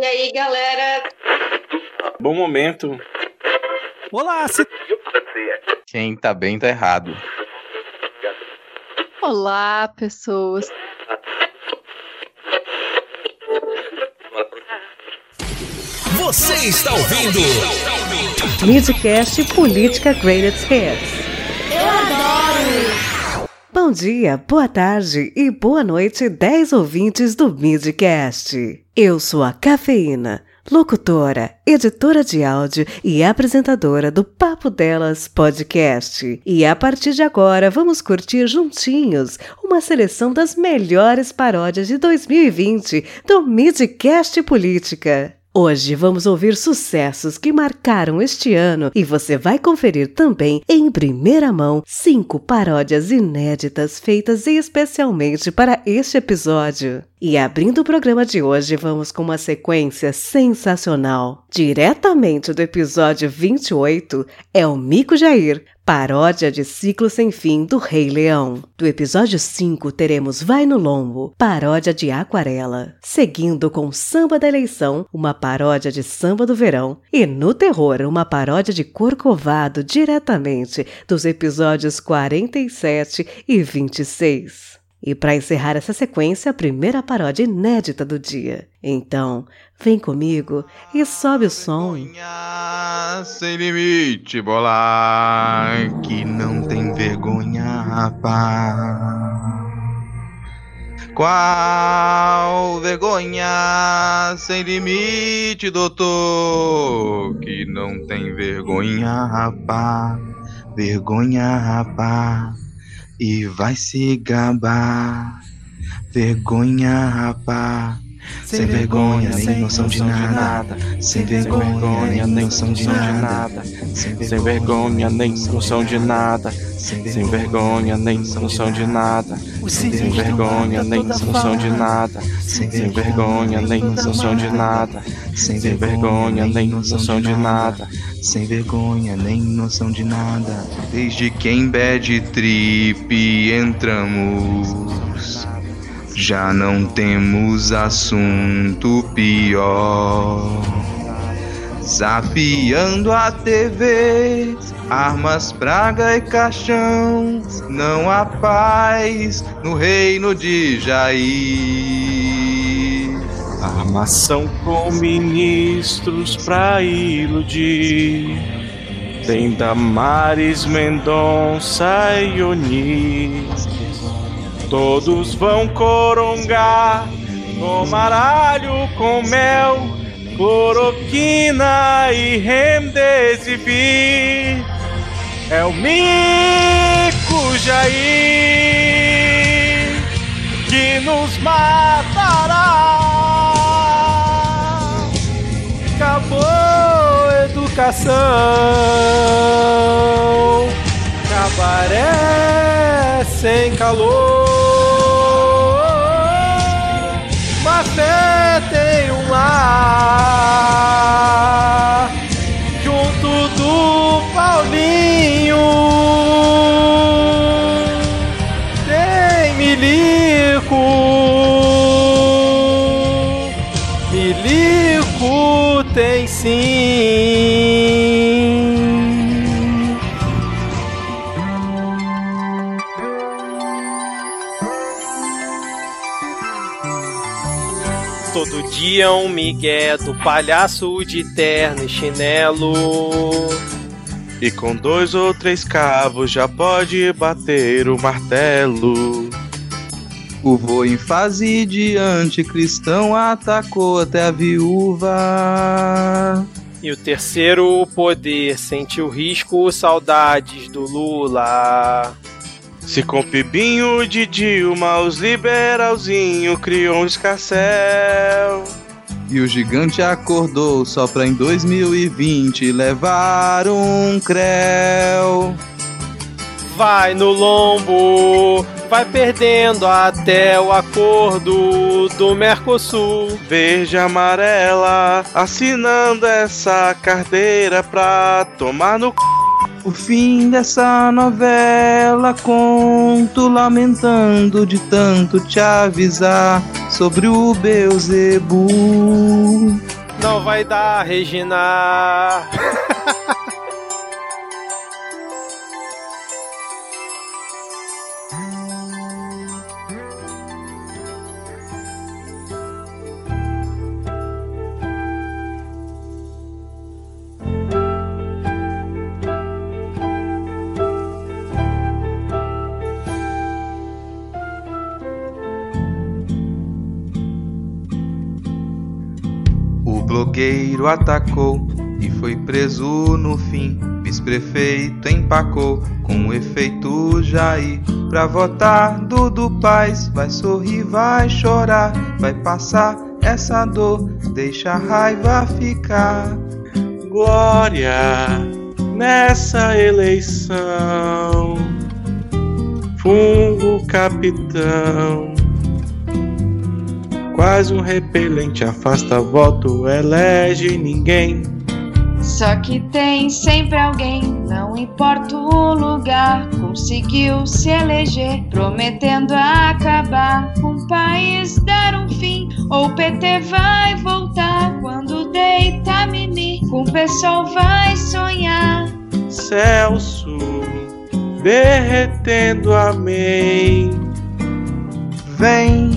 E aí, galera? Bom momento. Olá, se... Quem tá bem tá errado. Olá, pessoas. Você está ouvindo Midcast Política Greatest Hits. Bom dia, boa tarde e boa noite, 10 ouvintes do Midcast. Eu sou a Cafeína, locutora, editora de áudio e apresentadora do Papo Delas Podcast. E a partir de agora vamos curtir juntinhos uma seleção das melhores paródias de 2020 do Midcast Política. Hoje vamos ouvir sucessos que marcaram este ano e você vai conferir também em primeira mão cinco paródias inéditas feitas especialmente para este episódio. E abrindo o programa de hoje, vamos com uma sequência sensacional. Diretamente do episódio 28 é o Mico Jair, paródia de Ciclo Sem Fim do Rei Leão. Do episódio 5 teremos Vai no Lombo, paródia de Aquarela. Seguindo com Samba da Eleição, uma paródia de Samba do Verão. E no Terror, uma paródia de Corcovado diretamente dos episódios 47 e 26. E para encerrar essa sequência, a primeira paródia inédita do dia. Então, vem comigo e sobe o som. Sem limite, bola que não tem vergonha, rapaz. Qual vergonha sem limite, doutor? Que não tem vergonha, rapaz. Vergonha, rapaz. E vai se gabar. Vergonha, rapaz. Sem vergonha, nem noção de nada. Sem vergonha, nem noção de nada. Sem vergonha, nem noção de nada. Sem vergonha, nem noção de nada. Sem vergonha, nem noção de nada. Sem vergonha, nem noção de nada. Sem vergonha, nem noção de nada. Sem vergonha, nem noção de nada. Desde que em bad trip entramos. Já não temos assunto pior. Zapiando a TV, armas, praga e caixão. Não há paz no reino de Jair. Armação com ministros pra iludir. Tem Damares, Mendonça e Onis. Todos vão corongar, tomar alho com mel, cloroquina e remdesivir. É o Mico Jair que nos matará. Acabou a educação, cabaré sem calor. Café tem um lar junto do Paulinho. Tem milico, milico tem sim. Um migué do palhaço de terno e chinelo. E com dois ou três cavos já pode bater o martelo. O vô em fase de anticristão atacou até a viúva. E o terceiro poder sentiu risco, saudades do Lula. Se com pibinho de Dilma os liberalzinho criou um escarcel. E o gigante acordou só pra em 2020 levar um creu. Vai no lombo, vai perdendo até o acordo do Mercosul. Verde e amarela, assinando essa carteira pra tomar no c... O fim dessa novela conto lamentando de tanto te avisar sobre o Beuzebu. Não vai dar, Regina. blogueiro atacou e foi preso no fim. Vice-prefeito empacou com o efeito Jair. Pra votar, Dudu Paz vai sorrir, vai chorar, vai passar essa dor, deixa a raiva ficar. Glória nessa eleição, fungo capitão Quase um repelente afasta voto, elege ninguém. Só que tem sempre alguém, não importa o lugar, conseguiu se eleger, prometendo acabar com o país, dar um fim. Ou o PT vai voltar quando deita mimi, com o pessoal vai sonhar. Celso, derretendo, amém. Vem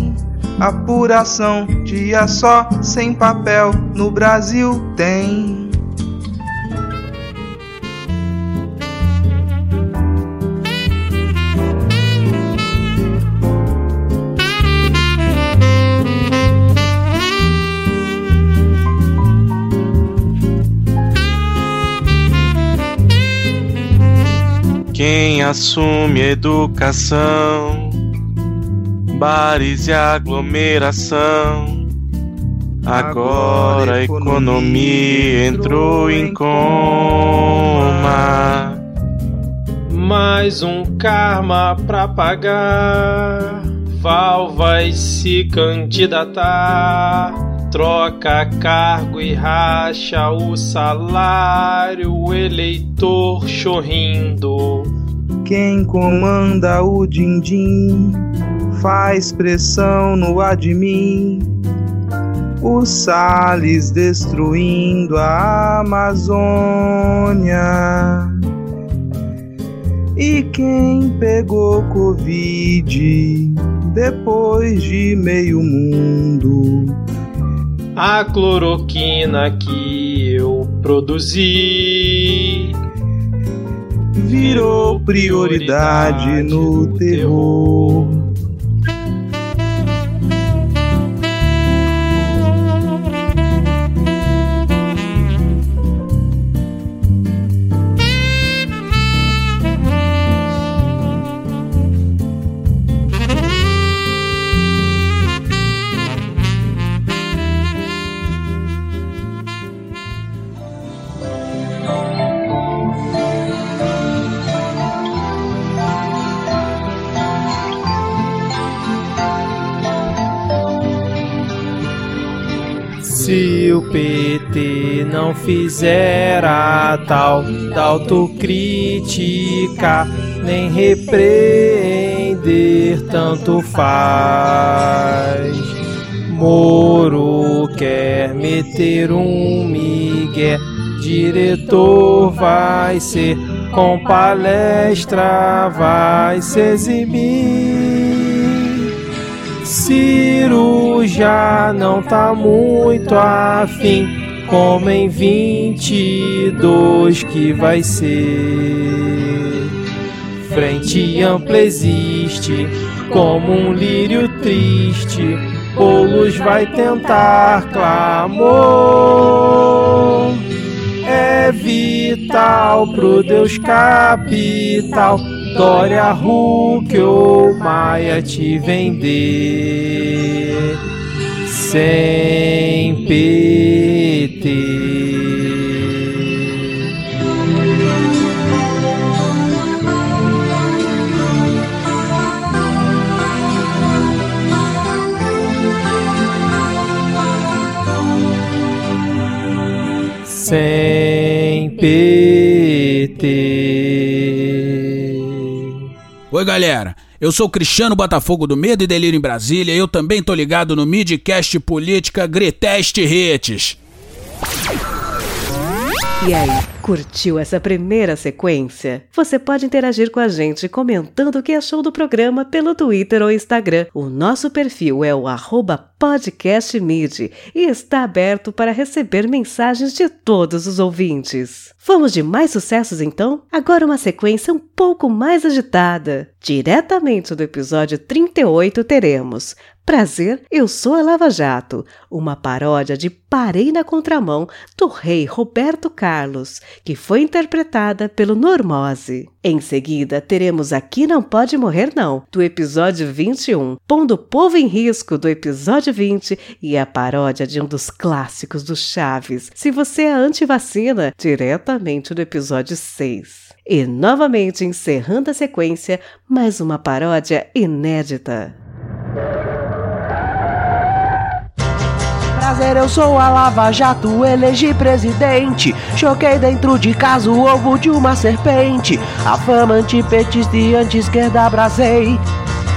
apuração, dia só, sem papel, no Brasil tem. Quem assume educação bares e aglomeração. Agora a economia entrou em coma. Mais um karma pra pagar. Val vai se candidatar. Troca cargo e racha o salário, o eleitor chorrindo. Quem comanda o din-din faz pressão no admin. O Salles destruindo a Amazônia. E quem pegou Covid depois de meio mundo? A cloroquina que eu produzi virou prioridade no terror. PT não fizer a tal da autocrítica, nem repreender, tanto faz. Moro quer meter um migué, diretor vai ser, com palestra vai se eximir. Ciro já não tá muito afim, como em 22 que vai ser. Frente ampla existe, como um lírio triste, Boulos vai tentar clamor. É vital pro Deus capital Dória, Hulk ou Maia te vender sem PT. Sem PT. Oi, galera. Eu sou Cristiano Botafogo do Medo e Delírio em Brasília e eu também tô ligado no Midcast Política Greteste Hits. E aí, curtiu essa primeira sequência? Você pode interagir com a gente comentando o que achou do programa pelo Twitter ou Instagram. O nosso perfil é o podcastmid e está aberto para receber mensagens de todos os ouvintes. Vamos de mais sucessos então? Agora uma sequência um pouco mais agitada. Diretamente do episódio 38 teremos Prazer, eu sou a Lava Jato, uma paródia de Parei na Contramão do rei Roberto Carlos, que foi interpretada pelo Normose. Em seguida, teremos Aqui Não Pode Morrer Não, do episódio 21, pondo o povo em risco do episódio 20 e a paródia de um dos clássicos do Chaves, Se Você é Antivacina, diretamente do episódio 6. E novamente encerrando a sequência, mais uma paródia inédita. Prazer, eu sou a Lava Jato, elegi presidente. Choquei dentro de casa o ovo de uma serpente. A fama antipetista e anti-esquerda abracei.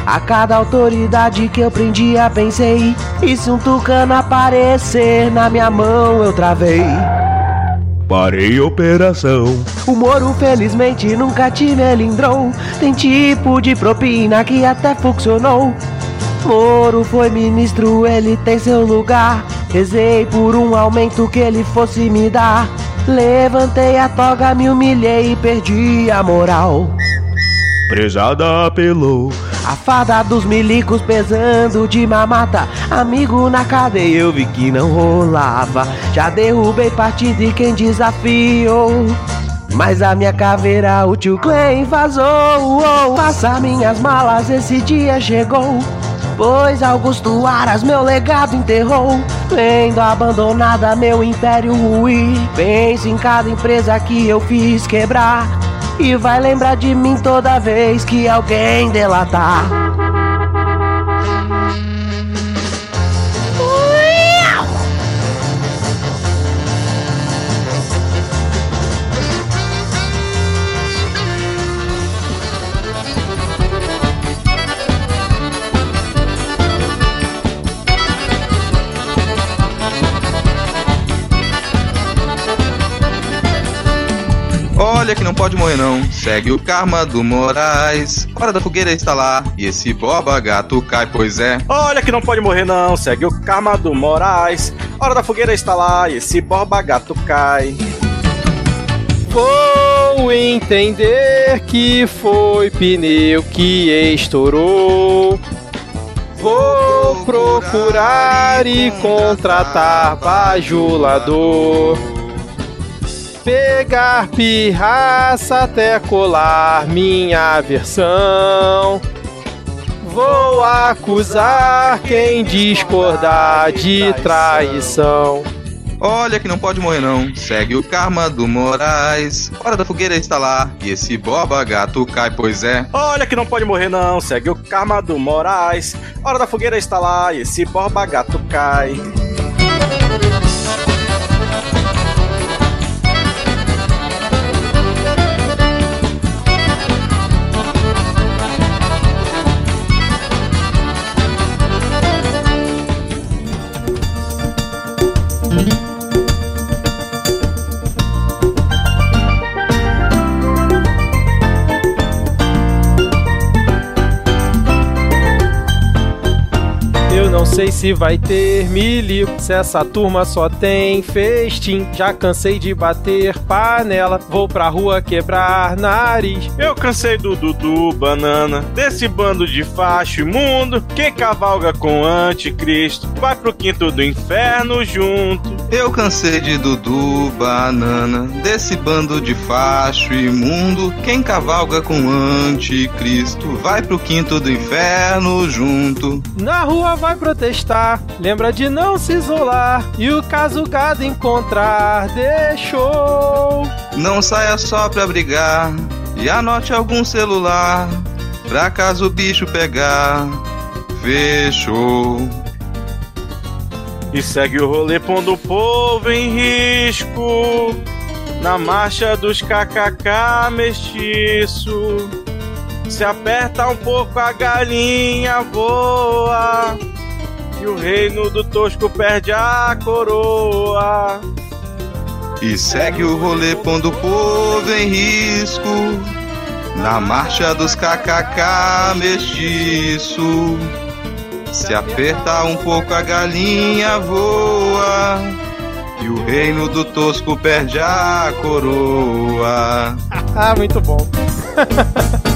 A cada autoridade que eu prendia, pensei. E se um tucano aparecer na minha mão, eu travei. Parei operação. O Moro felizmente nunca te melindrou. Tem tipo de propina que até funcionou. Moro foi ministro, ele tem seu lugar. Rezei por um aumento que ele fosse me dar. Levantei a toga, me humilhei e perdi a moral. Prezada apelou. A fada dos milicos pesando de mamata. Amigo na cadeia, eu vi que não rolava. Já derrubei partido e quem desafiou. Mas a minha caveira, o tio Clay vazou. Oh, passa minhas malas, esse dia chegou. Pois Augusto Aras meu legado enterrou. Vendo abandonada meu império ruir Penso em cada empresa que eu fiz quebrar. E vai lembrar de mim toda vez que alguém delatar Olha que não pode morrer não, segue o karma do Moraes. Hora da fogueira está lá, e esse boba gato cai, pois é. Olha que não pode morrer não, segue o karma do Moraes. Hora da fogueira está lá, e esse boba gato cai. Vou entender que foi pneu que estourou. Vou procurar e contratar bajulador pegar pirraça até colar minha versão. Vou acusar quem discordar de traição. Olha que não pode morrer não, segue o karma do Moraes. Hora da fogueira está lá, e esse boba gato cai, pois é. Olha que não pode morrer não, segue o karma do Moraes. Hora da fogueira está lá, e esse boba gato cai. Sei se vai ter milico, se essa turma só tem festim. Já cansei de bater panela, vou pra rua quebrar nariz. Eu cansei do Dudu Banana, desse bando de facho imundo que cavalga com anticristo. Vai pro quinto do inferno junto. Eu cansei de Dudu Banana, desse bando de facho imundo. Quem cavalga com anticristo vai pro quinto do inferno junto. Na rua vai proteger testar. Lembra de não se isolar e o caso gado encontrar. Deixou. Não saia só pra brigar e anote algum celular pra caso o bicho pegar. Fechou. E segue o rolê pondo o povo em risco. Na marcha dos kkk mestiço. Se aperta um pouco a galinha voa. E o reino do Tosco perde a coroa. E segue o rolê pondo o povo em risco. Na marcha dos kkk mestiço. Se apertar um pouco a galinha voa. E o reino do Tosco perde a coroa. ah, muito bom.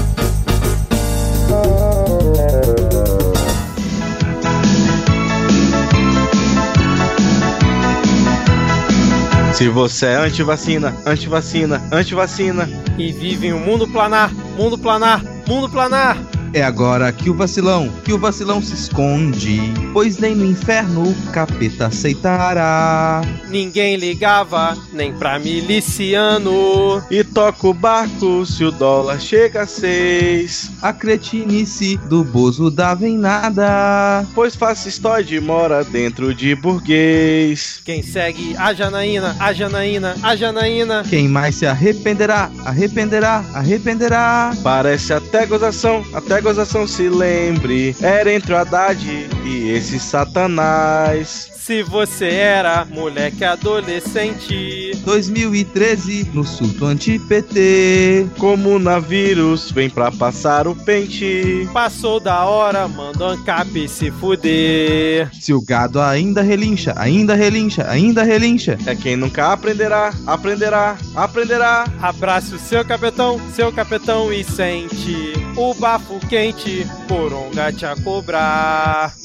Se você é anti-vacina, anti-vacina, anti-vacina. E vive em um mundo planar, mundo planar, mundo planar. É agora que o vacilão, que o vacilão se esconde, pois nem no inferno o capeta aceitará. Ninguém ligava, nem pra miliciano. E toca o barco se o dólar chega a seis. A cretinice do bozo dava em nada, pois fascistoide mora dentro de burguês. Quem segue a Janaína, a Janaína, a Janaína. Quem mais se arrependerá, arrependerá, arrependerá. Parece até gozação, até gozação se lembre, era entre o Haddad e esse satanás. Se você era moleque adolescente. 2013 no surto anti-PT Comunavírus vem pra passar o pente. Passou da hora, manda ANCAP se fuder. Se o gado ainda relincha, ainda relincha, ainda relincha. É quem nunca aprenderá, aprenderá, aprenderá. Abrace o seu capetão, seu capetão e sente O bafo quente, coronga te a cobrar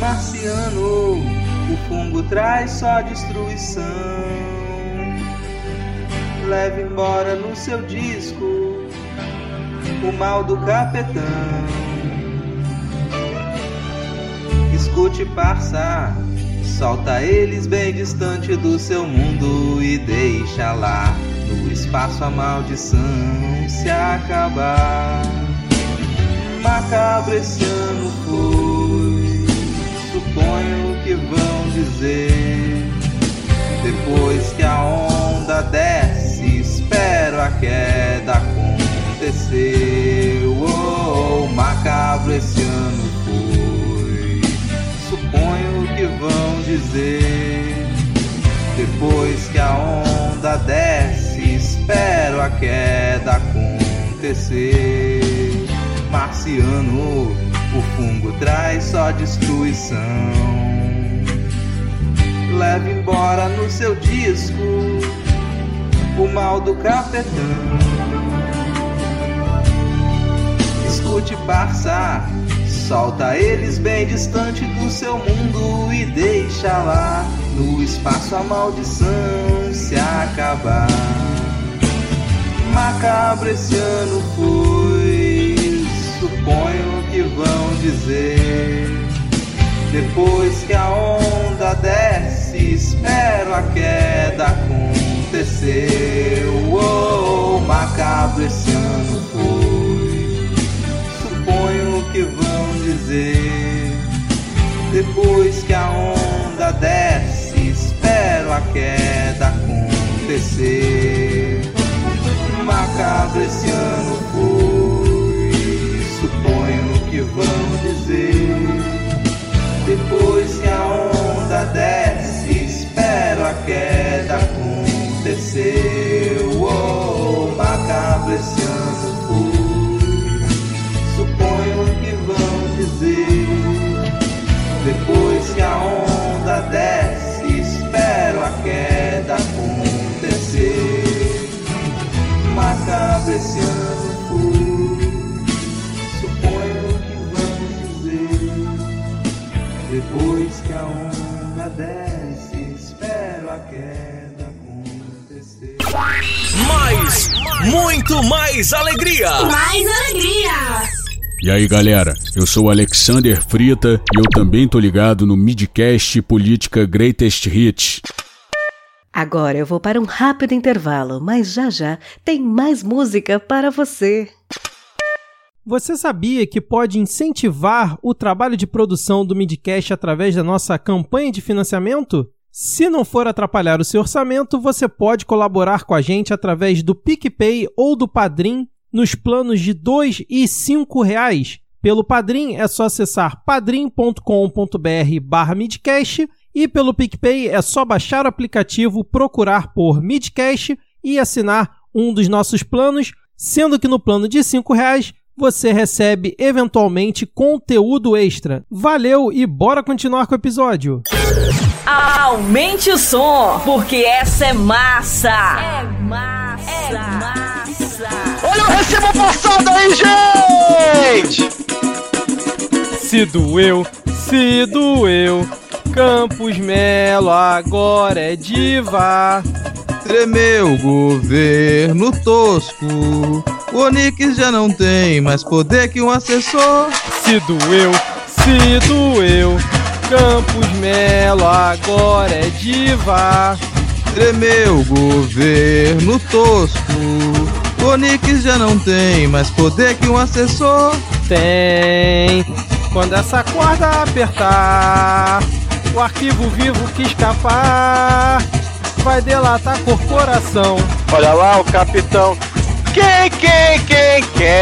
Marciano, o fungo traz só destruição. Leve embora no seu disco o mal do capetão. Escute, parça, solta eles bem distante do seu mundo e deixa lá no espaço a maldição se acabar. Macabro esse ano foi, suponho que vão dizer. Depois que a onda desce, espero a queda aconteceu. Oh, macabro esse ano foi. Suponho que vão dizer. Depois que a onda desce, espero a queda acontecer. Marciano, o fungo traz só destruição. Leve embora no seu disco o mal do capetão escute, parça. Solta eles bem distante do seu mundo e deixa lá no espaço a maldição se acabar. Macabro esse ano foi, suponho que vão dizer. Depois que a onda desce, espero a queda acontecer. Oh, macabro esse ano foi que vão dizer. Depois que a onda desce, espero a queda acontecer. Mais, muito mais alegria. Mais alegria. E aí galera, eu sou o Alexander Frita e eu também tô ligado no Midcast Política Greatest Hits. Agora eu vou para um rápido intervalo, mas já já tem mais música para você. Você sabia que pode incentivar o trabalho de produção do Midcast através da nossa campanha de financiamento? Se não for atrapalhar o seu orçamento, você pode colaborar com a gente através do PicPay ou do Padrim nos planos de R$ 2 e 5 reais. Pelo Padrim é só acessar padrim.com.br barra midcast e pelo PicPay é só baixar o aplicativo, procurar por Midcast e assinar um dos nossos planos, sendo que no plano de R$ reais você recebe eventualmente conteúdo extra. Valeu e bora continuar com o episódio. Aumente o som, porque essa é massa. É massa. É massa. Olha o recebo passado aí, gente! Se doeu, se doeu. Campos Melo agora é diva. Tremeu o governo tosco. O Onix já não tem mais poder que um assessor. Se doeu, se doeu. Campos Melo agora é diva. Tremeu o governo tosco. O Onix já não tem mais poder que um assessor. Tem. Quando essa corda apertar, o arquivo vivo que escapar vai delatar a corporação. Olha lá o capitão. Quem, quem, quem, quem?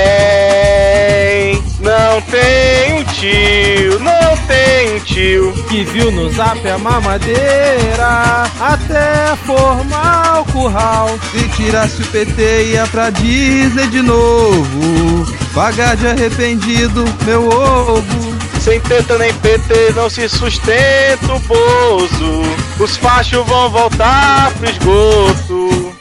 Não tem um tio, não tem um tio que viu no zap a mamadeira até formar o curral. Se tirasse o PT ia pra Disney de novo. Pagar de arrependido, meu ovo. Sem teta nem PT não se sustenta o bozo. Os fachos vão voltar pro esgoto.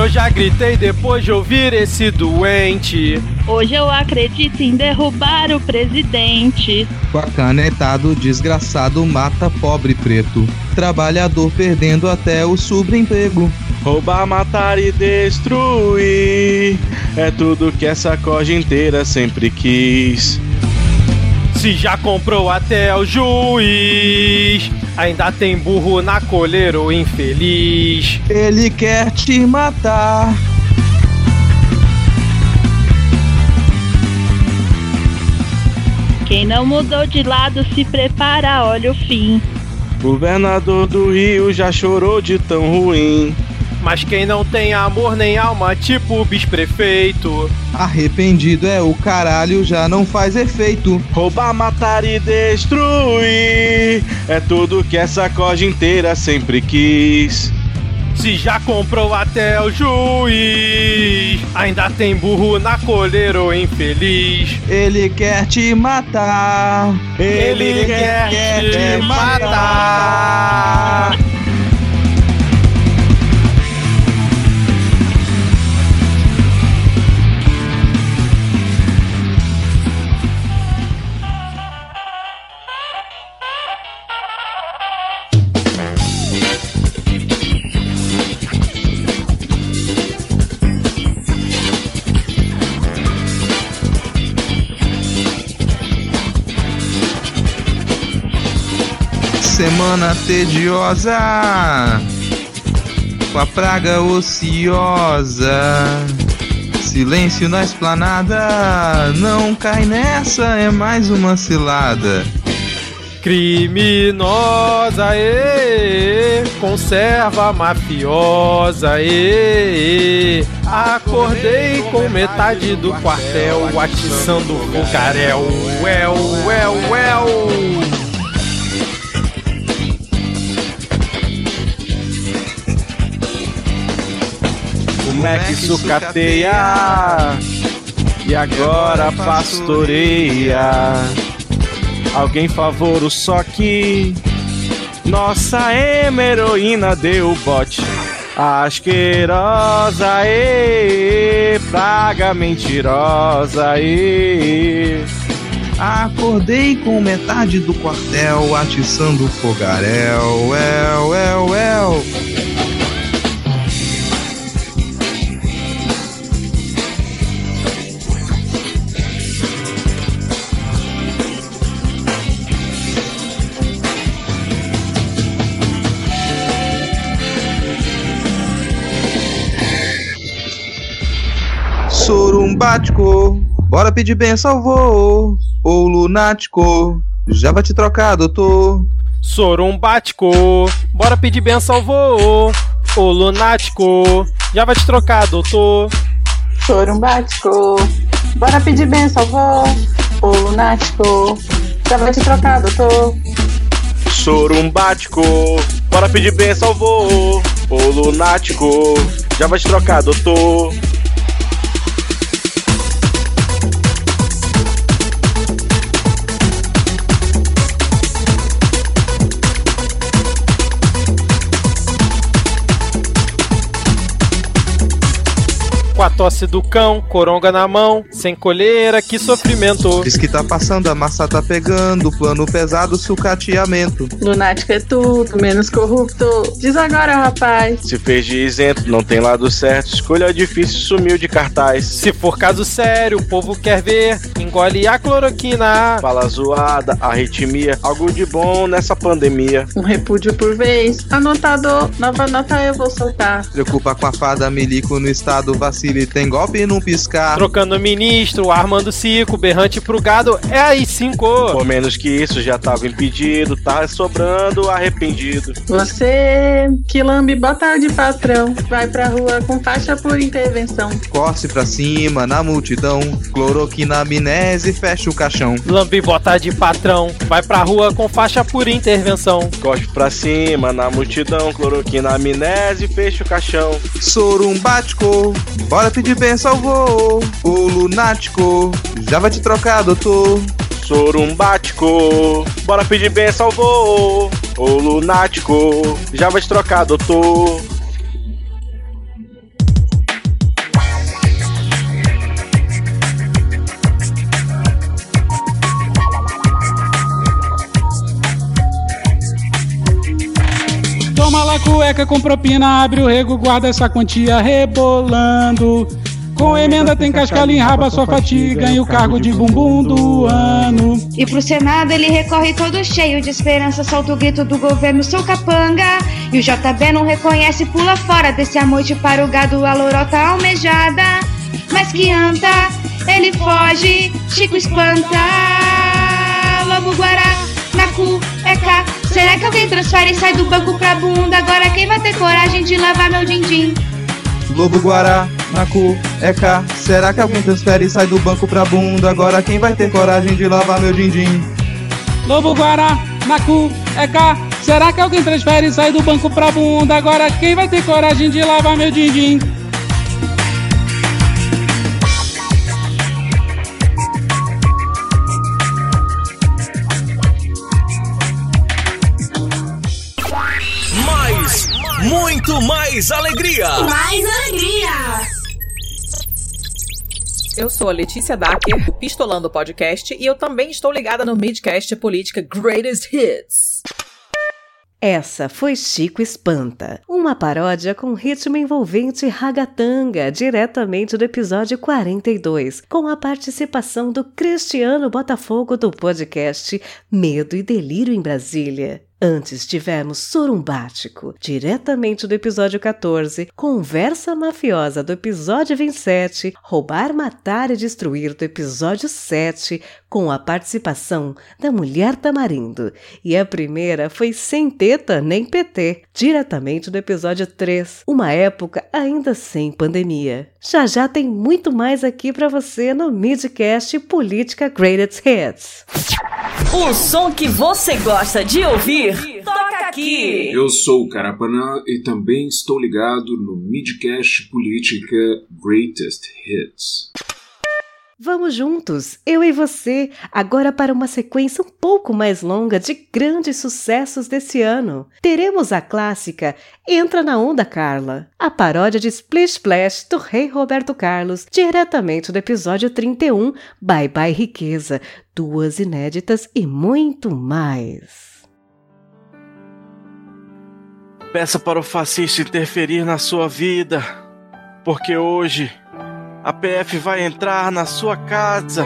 Eu já gritei depois de ouvir esse doente. Hoje eu acredito em derrubar o presidente. Com a canetado, desgraçado mata pobre preto. Trabalhador perdendo até o subemprego. Roubar, matar e destruir é tudo que essa corja inteira sempre quis. Se já comprou até o juiz, ainda tem burro na coleira, o infeliz. Ele quer te matar. Quem não mudou de lado se prepara, olha o fim. Governador do Rio já chorou de tão ruim. Mas quem não tem amor nem alma, tipo o bis-prefeito. Arrependido é o caralho, já não faz efeito. Roubar, matar e destruir é tudo que essa corja inteira sempre quis. Se já comprou até o juiz, ainda tem burro na coleira, o infeliz. Ele quer te matar. Ele, Ele quer, quer, te matar. matar. Semana tediosa, com a praga ociosa. Silêncio na esplanada, não cai nessa, é mais uma cilada. Criminosa, e conserva mafiosa, e acordei com metade do quartel, atiçando o focarel, well, well, well. Mac sucateia e agora pastoreia. Alguém favor o soque. Nossa heroína deu bote. Asquerosa, e praga mentirosa, e Acordei com metade do quartel atiçando o fogaréu. El, el, el. Sorumbático, bora pedir benção, vô. Ô lunático, já vai te trocar, doutor. Sorumbático, bora pedir benção, vô. Ô lunático, já vai te trocar, doutor. Sorumbático, bora pedir benção, vô. Ô lunático, já vai te trocar, doutor. Sorumbático, bora pedir benção, vô. Ô lunático, já vai te trocar, doutor. Com a tosse do cão, coronga na mão, sem colheira, que sofrimento. Diz que tá passando, a massa tá pegando, plano pesado, sucateamento. Lunático é tudo, menos corrupto. Diz agora, rapaz. Se fez de isento, não tem lado certo, escolha difícil, sumiu de cartaz. Se for caso sério, o povo quer ver, engole a cloroquina. Fala zoada, arritmia, algo de bom nessa pandemia. Um repúdio por vez, anotador, nova nota eu vou soltar. Preocupa com a fada, milico no estado, vacile, tem golpe num piscar. Trocando ministro, armando cico, berrante pro gado, é aí cinco. Por menos que isso, já tava impedido, tá sobrando arrependido. Você que lambe bota de patrão, vai pra rua com faixa por intervenção. Corse pra cima, na multidão, cloroquina, amnese, fecha o caixão. Lambe bota de patrão, vai pra rua com faixa por intervenção. Cospe pra cima, na multidão, cloroquina, amnese, fecha o caixão. Sorumbático, bora pedir benção, vô. O lunático, já vai te trocar, doutor. Sorumbático, bora pedir benção, vô. Ô lunático, já vai te trocar, doutor. Toma lá cueca com propina, abre o rego, guarda essa quantia rebolando. Com emenda tem cascalho, enraba sua fatiga, ganha o cargo de bumbum do ano. E pro Senado ele recorre todo cheio de esperança, solta o grito do governo, sou capanga. E o JB não reconhece, pula fora desse amoite para o gado, a lorota almejada. Mas que anda, ele foge, Chico espanta. Lobo Guará, na cueca. Será que alguém transfere e sai do banco pra bunda? Agora quem vai ter coragem de lavar meu din-din? Lobo Guará, na cueca. Será que alguém transfere e sai do banco pra bunda? Agora quem vai ter coragem de lavar meu din-din? Lobo Guará, na cueca. Será que alguém transfere e sai do banco pra bunda? Agora quem vai ter coragem de lavar meu din-din? Muito mais alegria. Mais alegria. Eu sou a Letícia Dacker, do Pistolando Podcast, e eu também estou ligada no Midcast Política Greatest Hits. Essa foi Chico Espanta, uma paródia com ritmo envolvente ragatanga, diretamente do episódio 42, com a participação do Cristiano Botafogo do podcast Medo e Delírio em Brasília. Antes tivemos Sorumbático, diretamente do episódio 14, Conversa Mafiosa do episódio 27, Roubar, Matar e Destruir do episódio 7, com a participação da Mulher Tamarindo. E a primeira foi Sem Teta Nem PT, diretamente do episódio 3, uma época ainda sem pandemia. Já já tem muito mais aqui para você no Midcast Política Greatest Hits. O som que você gosta de ouvir, toca aqui! Eu sou o Carapanã e também estou ligado no Midcast Política Greatest Hits. Vamos juntos, eu e você, agora para uma sequência um pouco mais longa de grandes sucessos desse ano. Teremos a clássica Entra na Onda Carla, a paródia de Splish Splash do Rei Roberto Carlos, diretamente do episódio 31, Bye Bye Riqueza, duas inéditas e muito mais. Peça para o fascista interferir na sua vida, porque hoje a PF vai entrar na sua casa.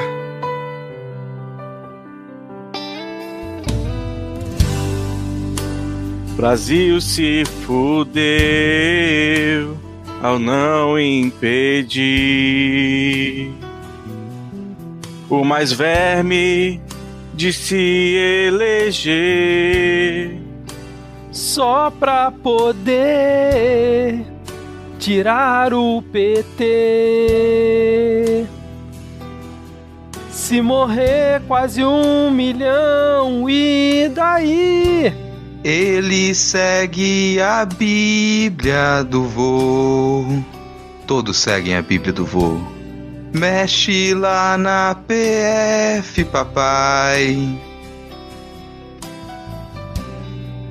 Brasil se fudeu ao não impedir o mais verme de se eleger só pra poder tirar o PT. Se morrer quase um milhão, e daí? Ele segue a Bíblia do vô. Todos seguem a Bíblia do vô. Mexe lá na PF, papai.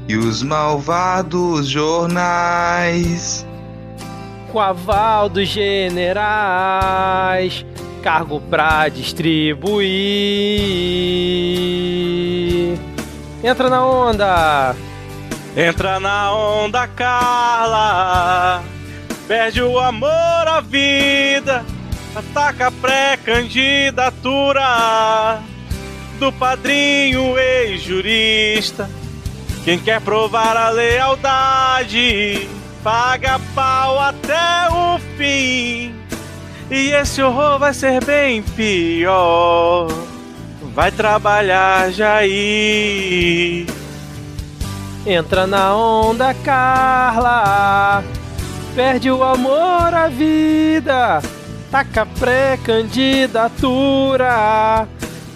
E os malvados jornais com aval dos generais, cargo pra distribuir. Entra na onda! Entra na onda, Carla. Perde o amor à vida. Ataca a pré-candidatura do padrinho ex-jurista. Quem quer provar a lealdade paga pau até o fim. E esse horror vai ser bem pior. Vai trabalhar, Jair. Entra na onda, Carla. Perde o amor à vida. Taca pré-candidatura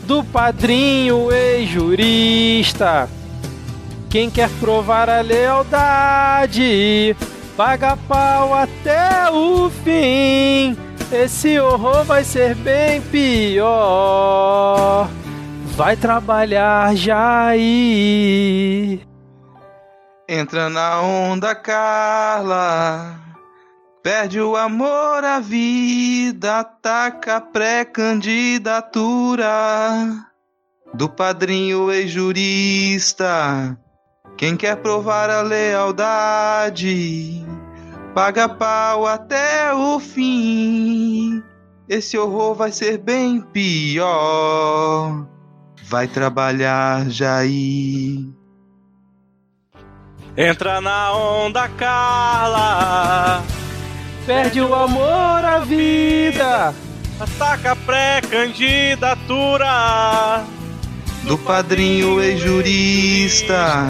do padrinho ex-jurista. Quem quer provar a lealdade paga pau até o fim. Esse horror vai ser bem pior. Vai trabalhar Jair. Entra na onda, Carla. Perde o amor à vida, ataca a pré-candidatura do padrinho ex-jurista. Quem quer provar a lealdade, paga pau até o fim. Esse horror vai ser bem pior. Vai trabalhar, Jair. Entra na onda, Carla. Perde o amor à vida. Ataca a pré-candidatura do padrinho ex-jurista.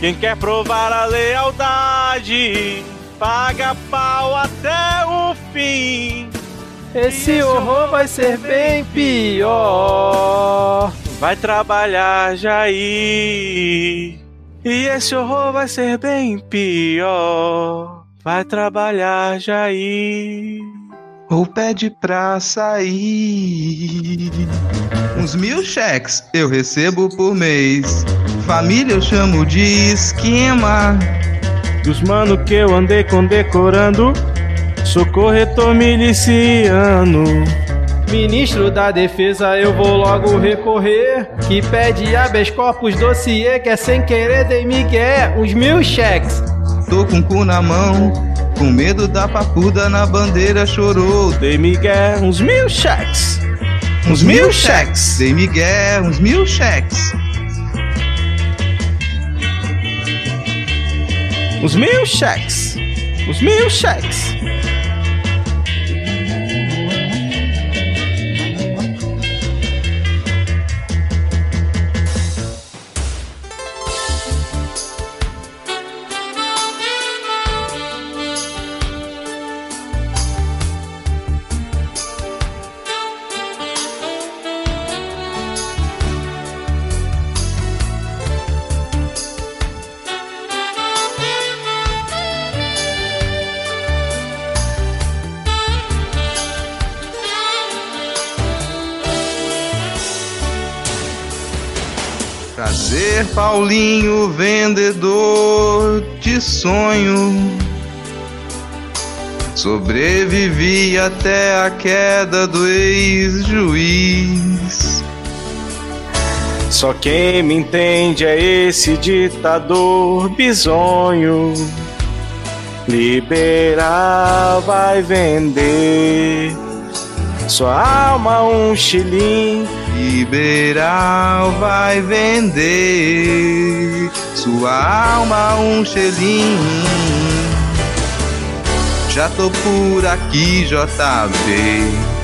Quem quer provar a lealdade, paga pau até o fim. Esse horror vai ser bem pior. Vai trabalhar, Jair. E esse horror vai ser bem pior. Vai trabalhar, Jair. Ou pede pra sair. Uns mil cheques eu recebo por mês. Família eu chamo de esquema. Dos mano que eu andei condecorando, sou corretor miliciano. Ministro da Defesa, eu vou logo recorrer. Que pede habeas corpus dossiê, que é sem querer de Miguel. Uns mil cheques. Tô com o cu na mão, com medo da papuda na bandeira chorou. Dei Miguel, uns mil cheques. Uns mil cheques. Dei Miguel, uns mil cheques. Os mil cheques. Os mil cheques. Paulinho, vendedor de sonho. Sobrevivi até a queda do ex-juiz. Só quem me entende é esse ditador bisonho. Liberal vai vender sua alma um chilim. Liberal vai vender sua alma um chilim. Já tô por aqui, JB.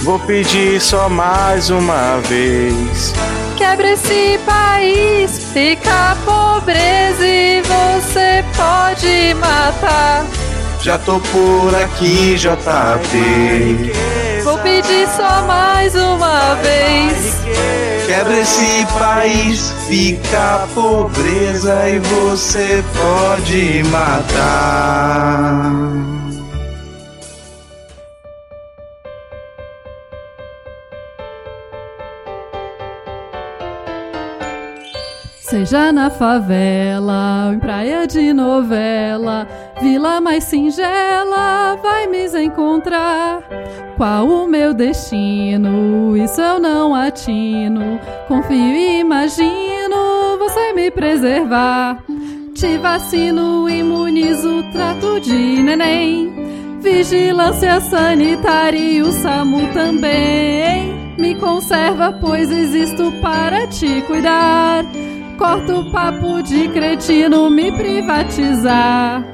Vou pedir só mais uma vez. Quebra esse país, fica a pobreza e você pode matar. Já tô por aqui, JB. Vou pedir só mais uma vez. Quebra esse país, fica a pobreza e você pode matar. Seja na favela ou em praia de novela, vila mais singela, vai me encontrar. Qual o meu destino? Isso eu não atino. Confio e imagino você me preservar. Te vacino, imunizo, trato de neném. Vigilância sanitária e o SAMU também. Me conserva, pois existo para te cuidar. Corta o papo de cretino me privatizar.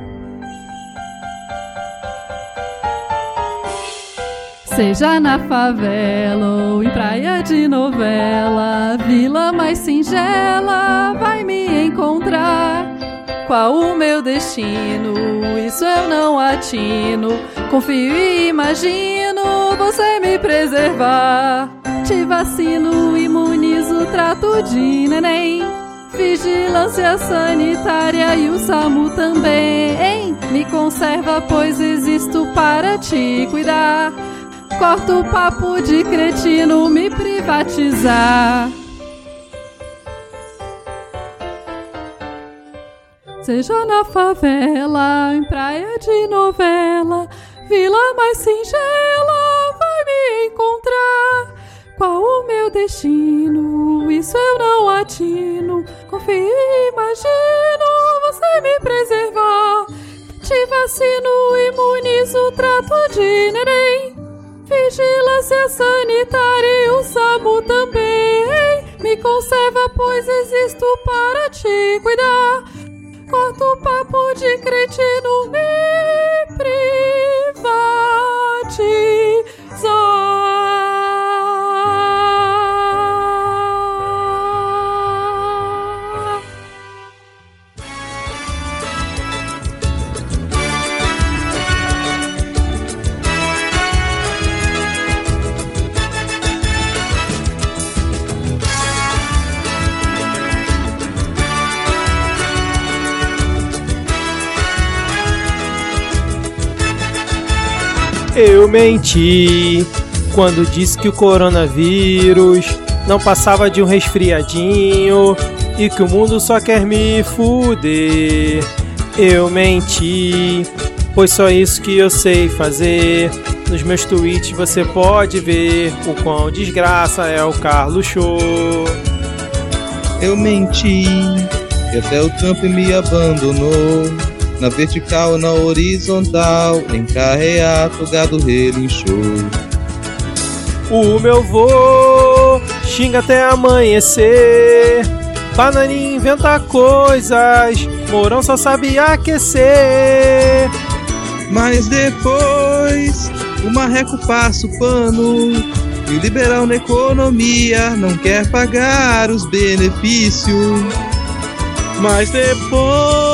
Seja na favela ou em praia de novela, vila mais singela, vai me encontrar. Qual o meu destino? Isso eu não atino. Confio e imagino você me preservar. Te vacino, imunizo, trato de neném. Vigilância sanitária e o SAMU também. Me conserva, pois existo para te cuidar. Corta o papo de cretino, me privatizar. Seja na favela, em praia de novela, vila mais singela, vai me encontrar. Qual o meu destino? Isso eu não atino. Confio e imagino você me preservar. Te vacino, imunizo, trato de neném. Vigilância sanitária e o SAMU também. Me conserva, pois existo para te cuidar. Corta o papo de cretino, me privatizar. Eu menti quando disse que o coronavírus não passava de um resfriadinho e que o mundo só quer me fuder. Eu menti, pois só isso que eu sei fazer. Nos meus tweets você pode ver o quão desgraça é o Carlos Show. Eu menti, e até o Trump me abandonou. Na vertical, na horizontal, em carreato, gado relinchou. O meu vô xinga até amanhecer. Bananinha inventa coisas, Mourão só sabe aquecer. Mas depois, o marreco passa o pano. E o liberal na economia não quer pagar os benefícios. Mas depois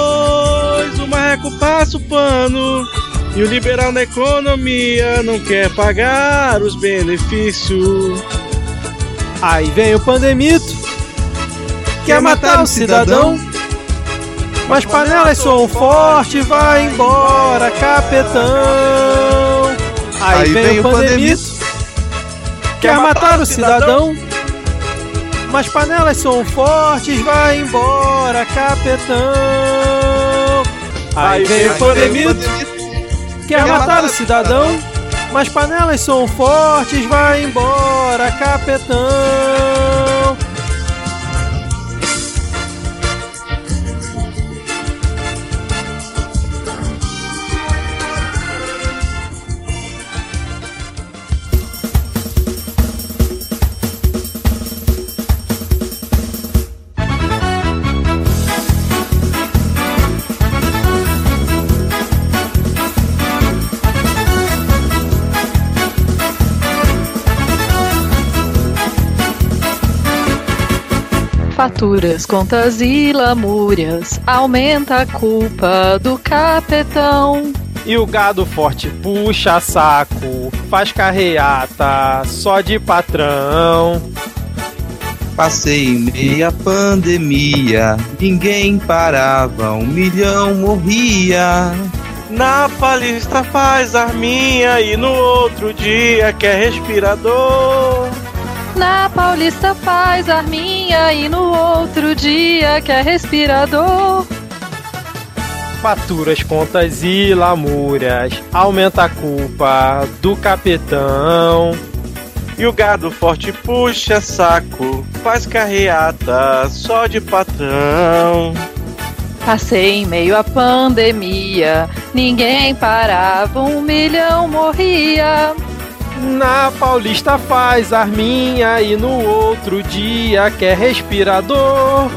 o marreco passa o pano e o liberal na economia não quer pagar os benefícios. Aí vem o pandemito, quer matar o cidadão. Mas panelas soam forte, vai embora, capetão. Aí, vem, o pandemito, quer matar o cidadão. Mas panelas são fortes, vai embora, capetão. Aí veio a pandemia, quer matar o cidadão. Mas panelas são fortes, vai embora, capetão. Faturas, contas e lamúrias, aumenta a culpa do capetão. E o gado forte puxa saco, faz carreata só de patrão. Passei meia pandemia, ninguém parava, um milhão morria. Na palestra faz arminha e no outro dia quer respirador. Na Paulista faz arminha e no outro dia quer respirador. Faturas, contas e lamúrias, aumenta a culpa do capetão. E o gado forte puxa saco, faz carreata só de patrão. Passei em meio à pandemia, ninguém parava, um milhão morria. Na Paulista faz arminha e no outro dia quer respirador.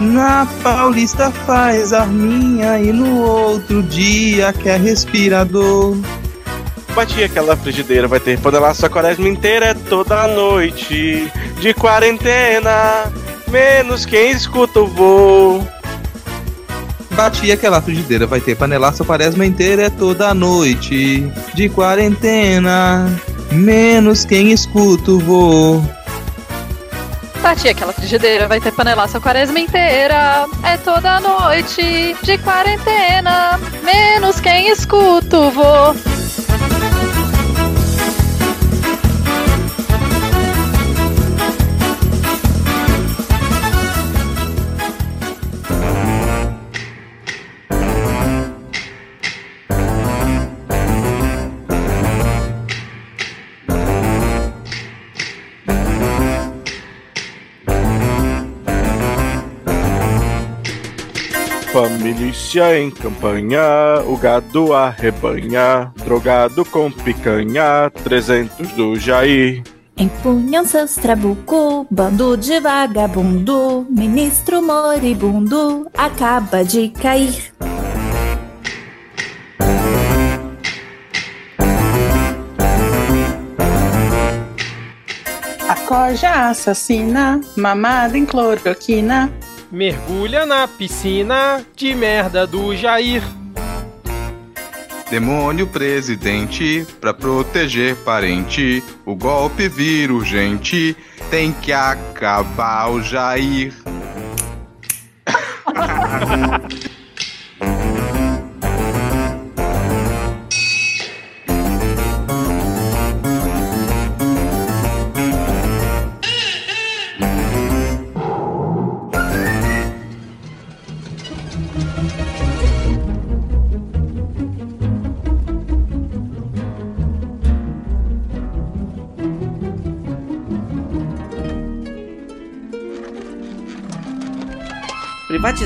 Na Paulista faz arminha e no outro dia quer respirador. Bati aquela frigideira, vai ter panelaço a quaresma inteira é toda noite de quarentena, menos quem escuta o voo. Bati aquela frigideira, vai ter panelaço quaresma inteira é toda noite de quarentena, menos quem escuta o voo. Bati aquela frigideira, vai ter panelaço a quaresma inteira. É toda noite de quarentena, menos quem escuta vô. Família em campanha, o gado arrebanha, drogado com picanha, 300 do Jair. Empunham seus trabuco, bando de vagabundo, ministro moribundo acaba de cair. A corja assassina, mamada em cloroquina, mergulha na piscina de merda do Jair. Demônio presidente, pra proteger parente, o golpe vira urgente, tem que acabar o Jair.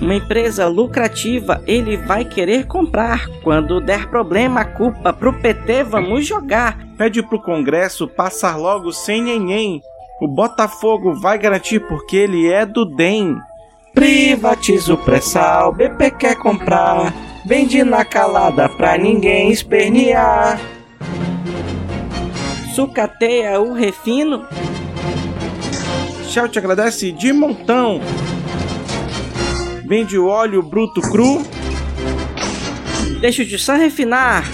Uma empresa lucrativa ele vai querer comprar. Quando der problema, culpa pro PT vamos jogar. Pede pro Congresso passar logo sem neném. O Botafogo vai garantir porque ele é do DEM. Privatiza o pré-sal, BP quer comprar. Vende na calada pra ninguém espernear. Sucateia o refino. Shell te agradece de montão. Vende o óleo bruto cru. deixa o Tio refinar.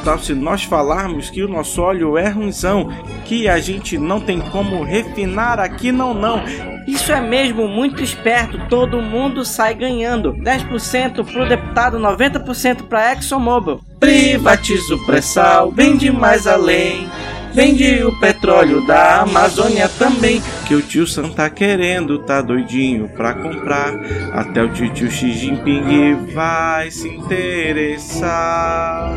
Então, se nós falarmos que o nosso óleo é ruimzão, que a gente não tem como refinar aqui, não, não. Isso é mesmo muito esperto, todo mundo sai ganhando. 10% pro deputado, 90% pra ExxonMobil. Privatiza o pré-sal, vende mais além. Vende o petróleo da Amazônia também, que o tio Sam tá querendo, tá doidinho pra comprar. Até o tio, tio Xi Jinping vai se interessar.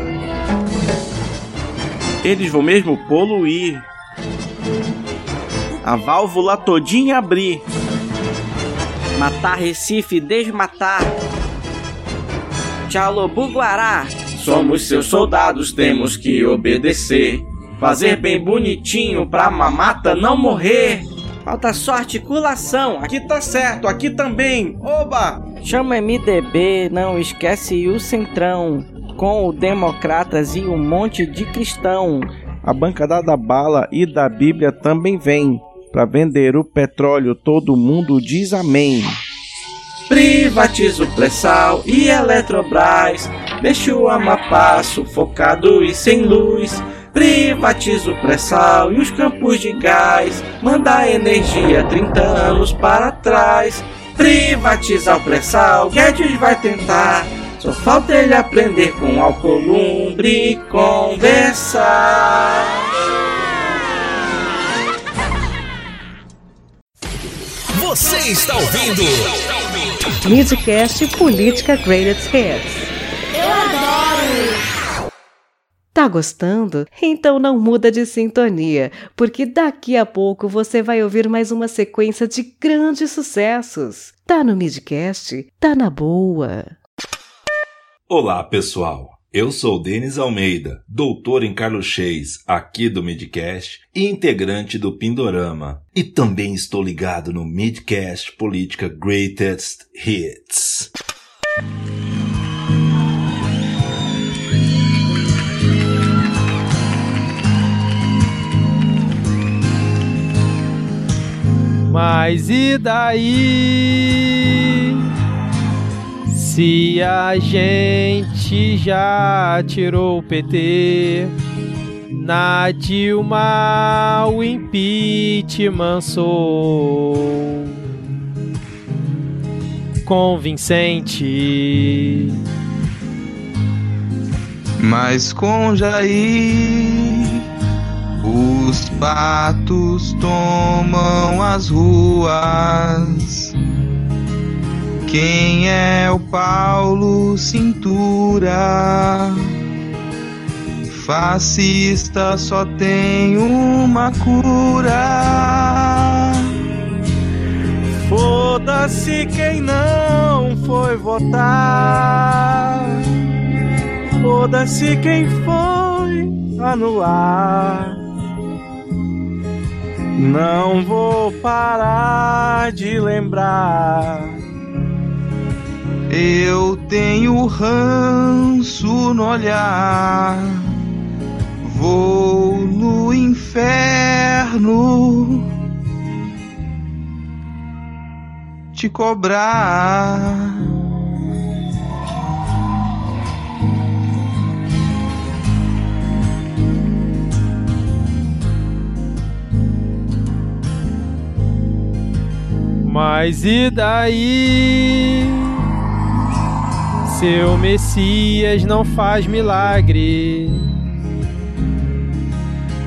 Eles vão mesmo poluir. A válvula todinha abrir. Matar Recife, desmatar. Tchalobu Guará. Somos seus soldados, temos que obedecer. Fazer bem bonitinho pra mamata não morrer. Falta só articulação. Aqui tá certo, aqui também. Oba! Chama MDB, não esquece o Centrão. Com o Democratas e um monte de cristão. A bancada da bala e da Bíblia também vem. Pra vender o petróleo, todo mundo diz amém. Privatiza o pré-sal e Eletrobras. Deixa o Amapá sufocado e sem luz. Privatiza o pré-sal e os campos de gás. Manda a energia 30 anos para trás. Privatizar o pré-sal, Guedes vai tentar. Só falta ele aprender com Alcolumbre e conversar. Você está ouvindo Midcast Política Greatest Hits. Tá gostando? Então não muda de sintonia, porque daqui a pouco você vai ouvir mais uma sequência de grandes sucessos. Tá no Midcast? Tá na boa. Olá, pessoal. Eu sou Denis Almeida, doutor em Carlos Cheis, aqui do Midcast e integrante do Pindorama. E também estou ligado no Midcast Política Greatest Hits. Mas e daí? Se a gente já tirou o PT, na Dilma o impeachment sou convincente. Mas com Jair, os patos tomam as ruas. Quem é o Paulo Cintura? Fascista só tem uma cura. Foda-se quem não foi votar. Foda-se quem foi anular. Não vou parar de lembrar. Eu tenho ranço no olhar. Vou no inferno te cobrar. Mas e daí? Seu Messias não faz milagre.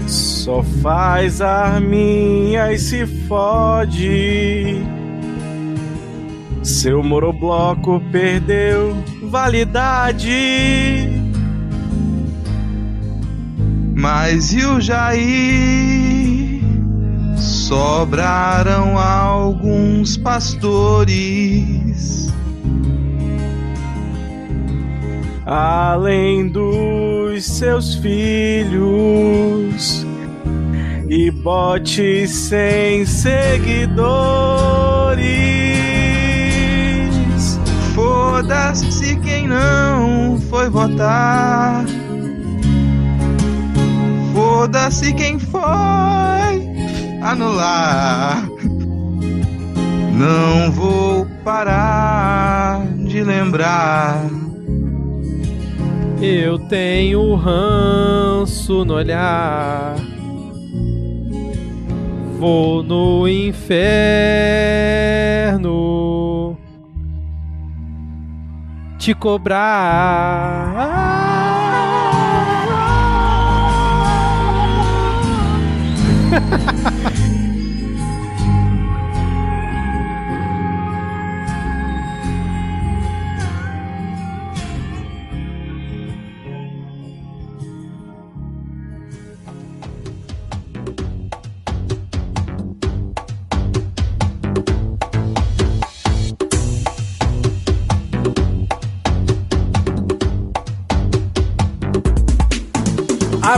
Só faz arminha e se fode. Seu morobloco perdeu validade. Mas e o Jair? Sobraram alguns pastores. Além dos seus filhos e bote sem seguidores. Foda-se quem não foi votar. Foda-se quem foi anular. Não vou parar de lembrar. Eu tenho ranço no olhar. Vou no inferno te cobrar.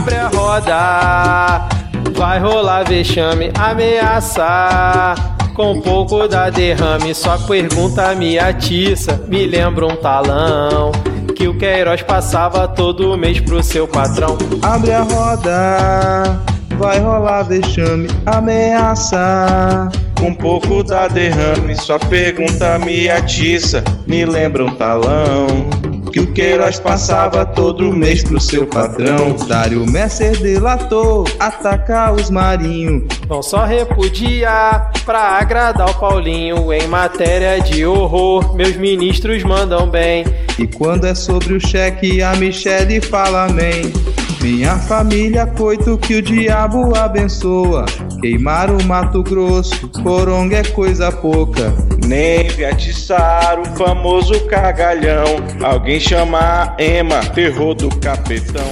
Abre a roda, vai rolar vexame, ameaçar. Com pouco da derrame, só pergunta me atiça. Me lembra um talão que o Queiroz passava todo mês pro seu patrão. Abre a roda, vai rolar vexame, ameaça. Um pouco da derrame, sua pergunta me atiça. Me lembra um talão que o Queiroz passava todo mês pro seu patrão. Dário Messer delatou, atacar os marinhos. Vão só repudiar pra agradar o Paulinho. Em matéria de horror, meus ministros mandam bem. E quando é sobre o cheque, a Michele fala amém. Minha família, coito que o diabo abençoa. Queimar o Mato Grosso, coronga é coisa pouca. Neve atiçar o famoso cagalhão. Alguém chama a Ema, terror do capetão.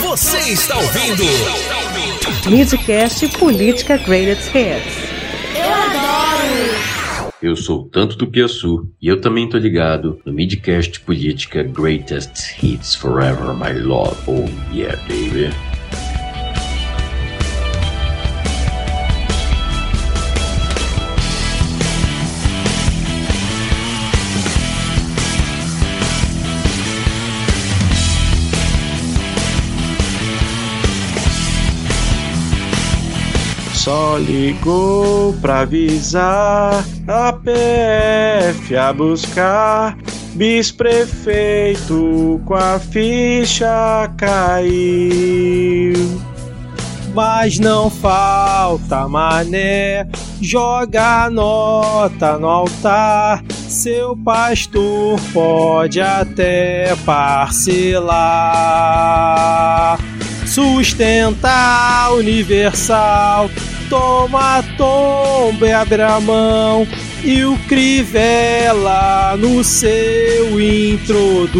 Você está ouvindo? Midcast Política Greatest Hits. Eu adoro! Eu sou tanto do Piaçu e eu também tô ligado no Midcast Política Greatest Hits Forever My Love. Oh yeah, baby. Só ligou pra avisar a PF a buscar Bis-prefeito com a ficha caiu. Mas não falta mané, joga a nota no altar. Seu pastor pode até parcelar. Sustenta universal, toma tomba e abre a mão. E o Crivella no seu introduz.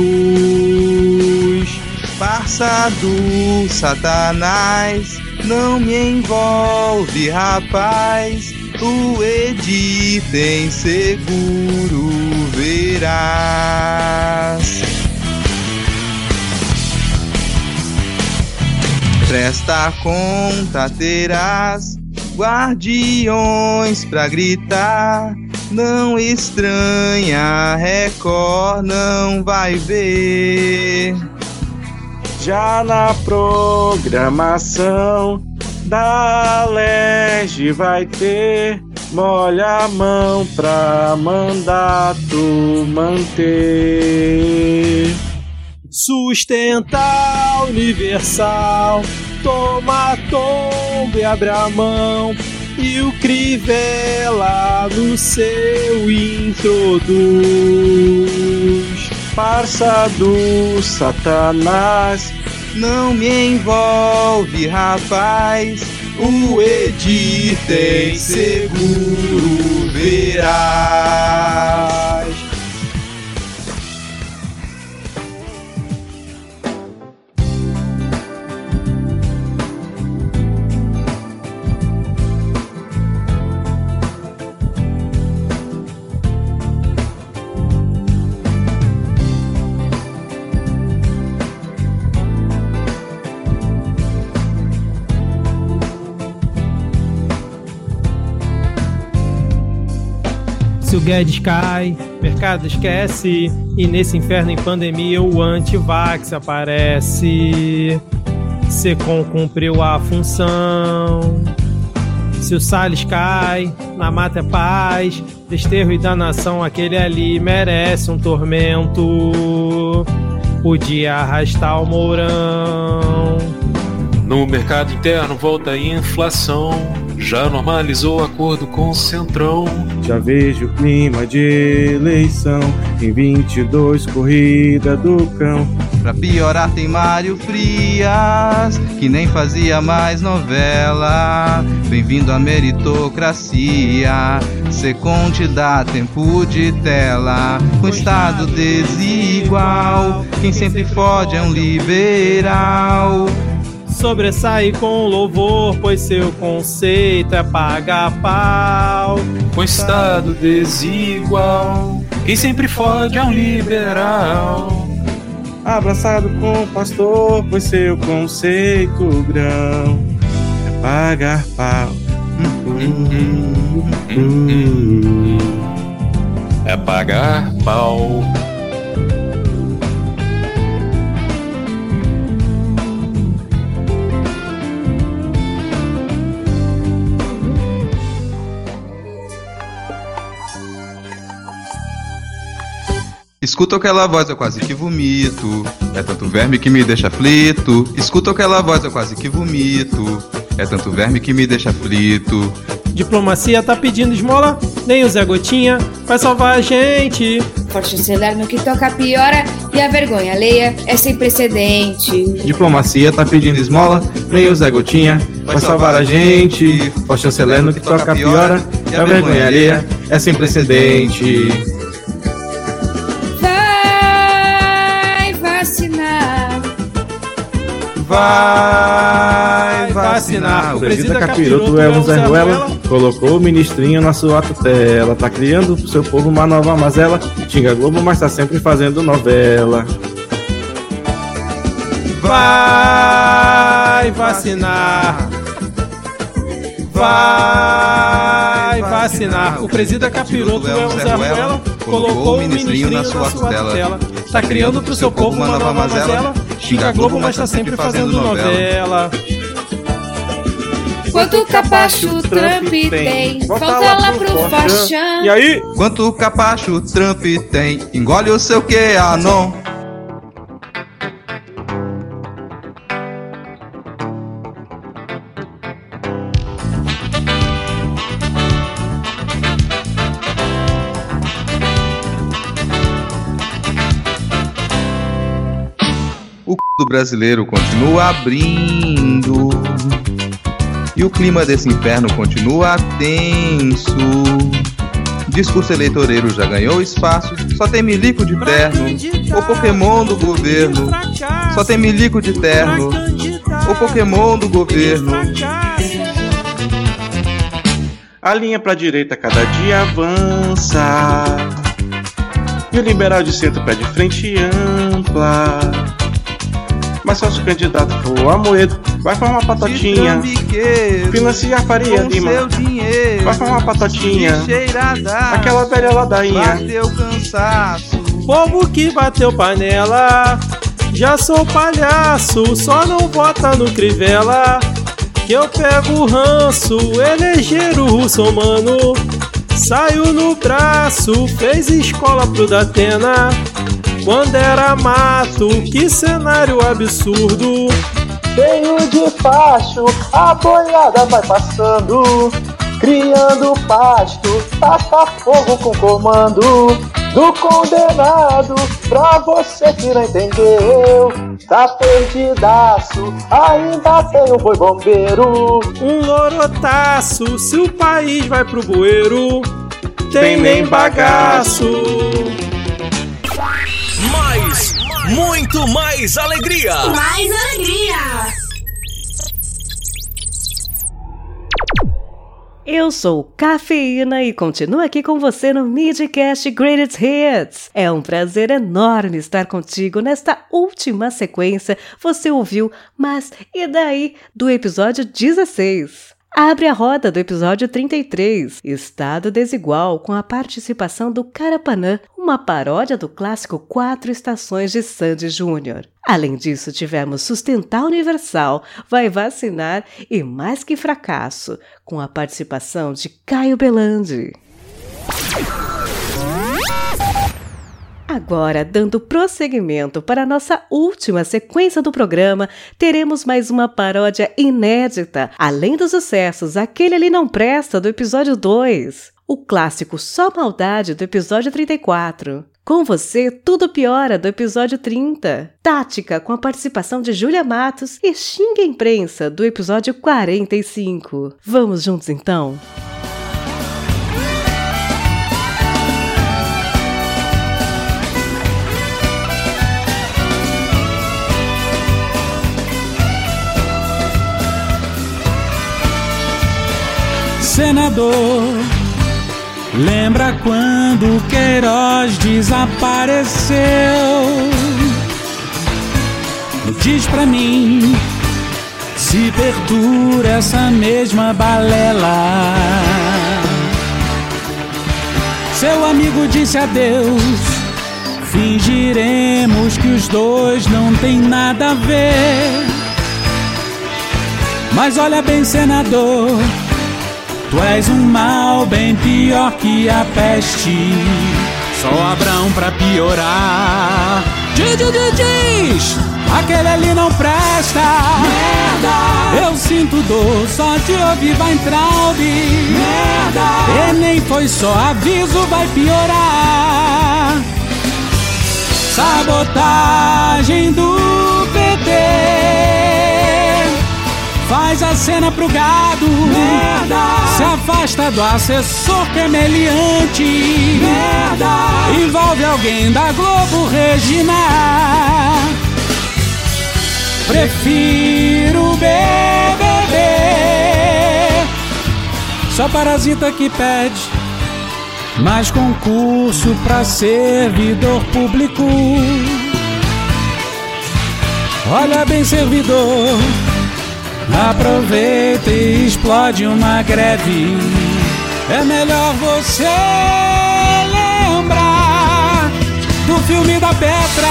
Farsa do Satanás, não me envolve, rapaz. O Edi tem seguro, verás. Presta conta, terás guardiões pra gritar. Não estranha, Record não vai ver. Já na programação da LERJ vai ter molha a mão pra mandato manter. Sustenta universal, toma tomba e abre a mão. E o Crivella no seu introduz. Parça do Satanás, não me envolve, rapaz. O Edi tem seguro, verás. Guedes cai, mercado esquece. E nesse inferno em pandemia o antivax aparece. Secom cumpriu a função. Se o Salles cai, na mata é paz, desterro e danação, aquele ali merece um tormento. Podia arrastar o Mourão. No mercado interno volta a inflação. Já normalizou o acordo com o Centrão. Já vejo o clima de eleição. Em 22, corrida do cão. Pra piorar tem Mário Frias, que nem fazia mais novela. Bem-vindo à meritocracia. Seconte dá tempo de tela. Com estado desigual, quem sempre fode é um liberal. Sobressai com louvor, pois seu conceito é pagar pau. Com estado desigual, quem sempre fode é um liberal. Abraçado com o pastor, pois seu conceito grão é pagar pau. É pagar pau. Escuto aquela voz, eu quase que vomito. É tanto verme que me deixa aflito. Escuto aquela voz, eu quase que vomito. É tanto verme que me deixa aflito. Diplomacia tá pedindo esmola, nem o Zé Gotinha vai salvar a gente. Forte chanceler no que toca piora e a vergonha alheia é sem precedente. Diplomacia tá pedindo esmola, nem o Zé Gotinha vai salvar a gente. Forte chanceler no que toca piora e a vergonha alheia é sem precedente. Vai vacinar. O presida capiroto é um Zé Ruela. Colocou o ministrinho na sua tutela. Tá criando pro seu povo uma nova mazela. Xinga Globo, mas tá sempre fazendo novela. Vai vacinar. Vai vacinar. O presida capiroto é um Zé Ruela. Colocou o ministrinho na sua tutela. Tá criando pro seu povo uma nova mazela. Xinga a Globo, mas tá sempre fazendo novela. Quanto capacho o Trump tem? Volta lá pro Forchan. E aí? Quanto capacho o Trump tem? Engole o seu que, brasileiro continua abrindo. E o clima desse inferno continua tenso. Discurso eleitoreiro já ganhou espaço. Só tem milico de terno. O Pokémon do governo. Só tem milico de terno. O Pokémon do governo. A linha pra direita cada dia avança. E o liberal de centro pede frente ampla. Mas só se o candidato for o Amoedo, vai formar patotinha. Financia a Faria Lima. Vai formar patotinha. Aquela velha ladainha. Bateu cansaço. Povo que bateu panela. Já sou palhaço, só não vota no Crivella. Que eu pego o ranço, eleger o russomano. Saiu no braço, fez escola pro Datena. Quando era mato, que cenário absurdo. Cheio de facho, a boiada vai passando, criando pasto, taca fogo com comando do condenado. Pra você que não entendeu, tá perdidaço, ainda tem um boi bombeiro. Um lorotaço, se o país vai pro bueiro, tem nem bagaço. Mais, muito mais alegria. Mais alegria. Eu sou Cafeína e continuo aqui com você no Midcast Greatest Hits. É um prazer enorme estar contigo nesta última sequência. Você ouviu, mas e daí do episódio 16? Abre a roda do episódio 33, Estado Desigual, com a participação do Carapanã, uma paródia do clássico Quatro Estações de Sandy Júnior. Além disso, tivemos Sustentar Universal, Vai Vacinar e Mais Que Fracasso, com a participação de Caio Belandi. Agora, dando prosseguimento para a nossa última sequência do programa, teremos mais uma paródia inédita, além dos sucessos Aquele Ali Não Presta do episódio 2, o clássico Só Maldade do episódio 34. Com você, tudo piora do episódio 30. Tática com a participação de Júlia Matos e Xinga Imprensa do episódio 45. Vamos juntos então? senador. Lembra quando Queiroz desapareceu? Diz pra mim se perdura essa mesma balela. Seu amigo disse adeus. Fingiremos que os dois não têm nada a ver. Mas olha bem, senador. Tu és um mal bem pior que a peste. Só Abraão pra piorar. Diz, diz, diz, diz, aquele ali não presta. Merda! Eu sinto dor, só de ouvir vai entrar Merda! E nem foi só aviso, vai piorar. Sabotagem do PT Faz a cena pro gado. Merda. Se afasta do assessor que é meliante. Merda. Envolve alguém da Globo Regina. Prefiro BBB. Só parasita que pede. Mais concurso pra servidor público. Olha bem, servidor. Aproveita e explode uma greve. É melhor você lembrar do filme da Petra,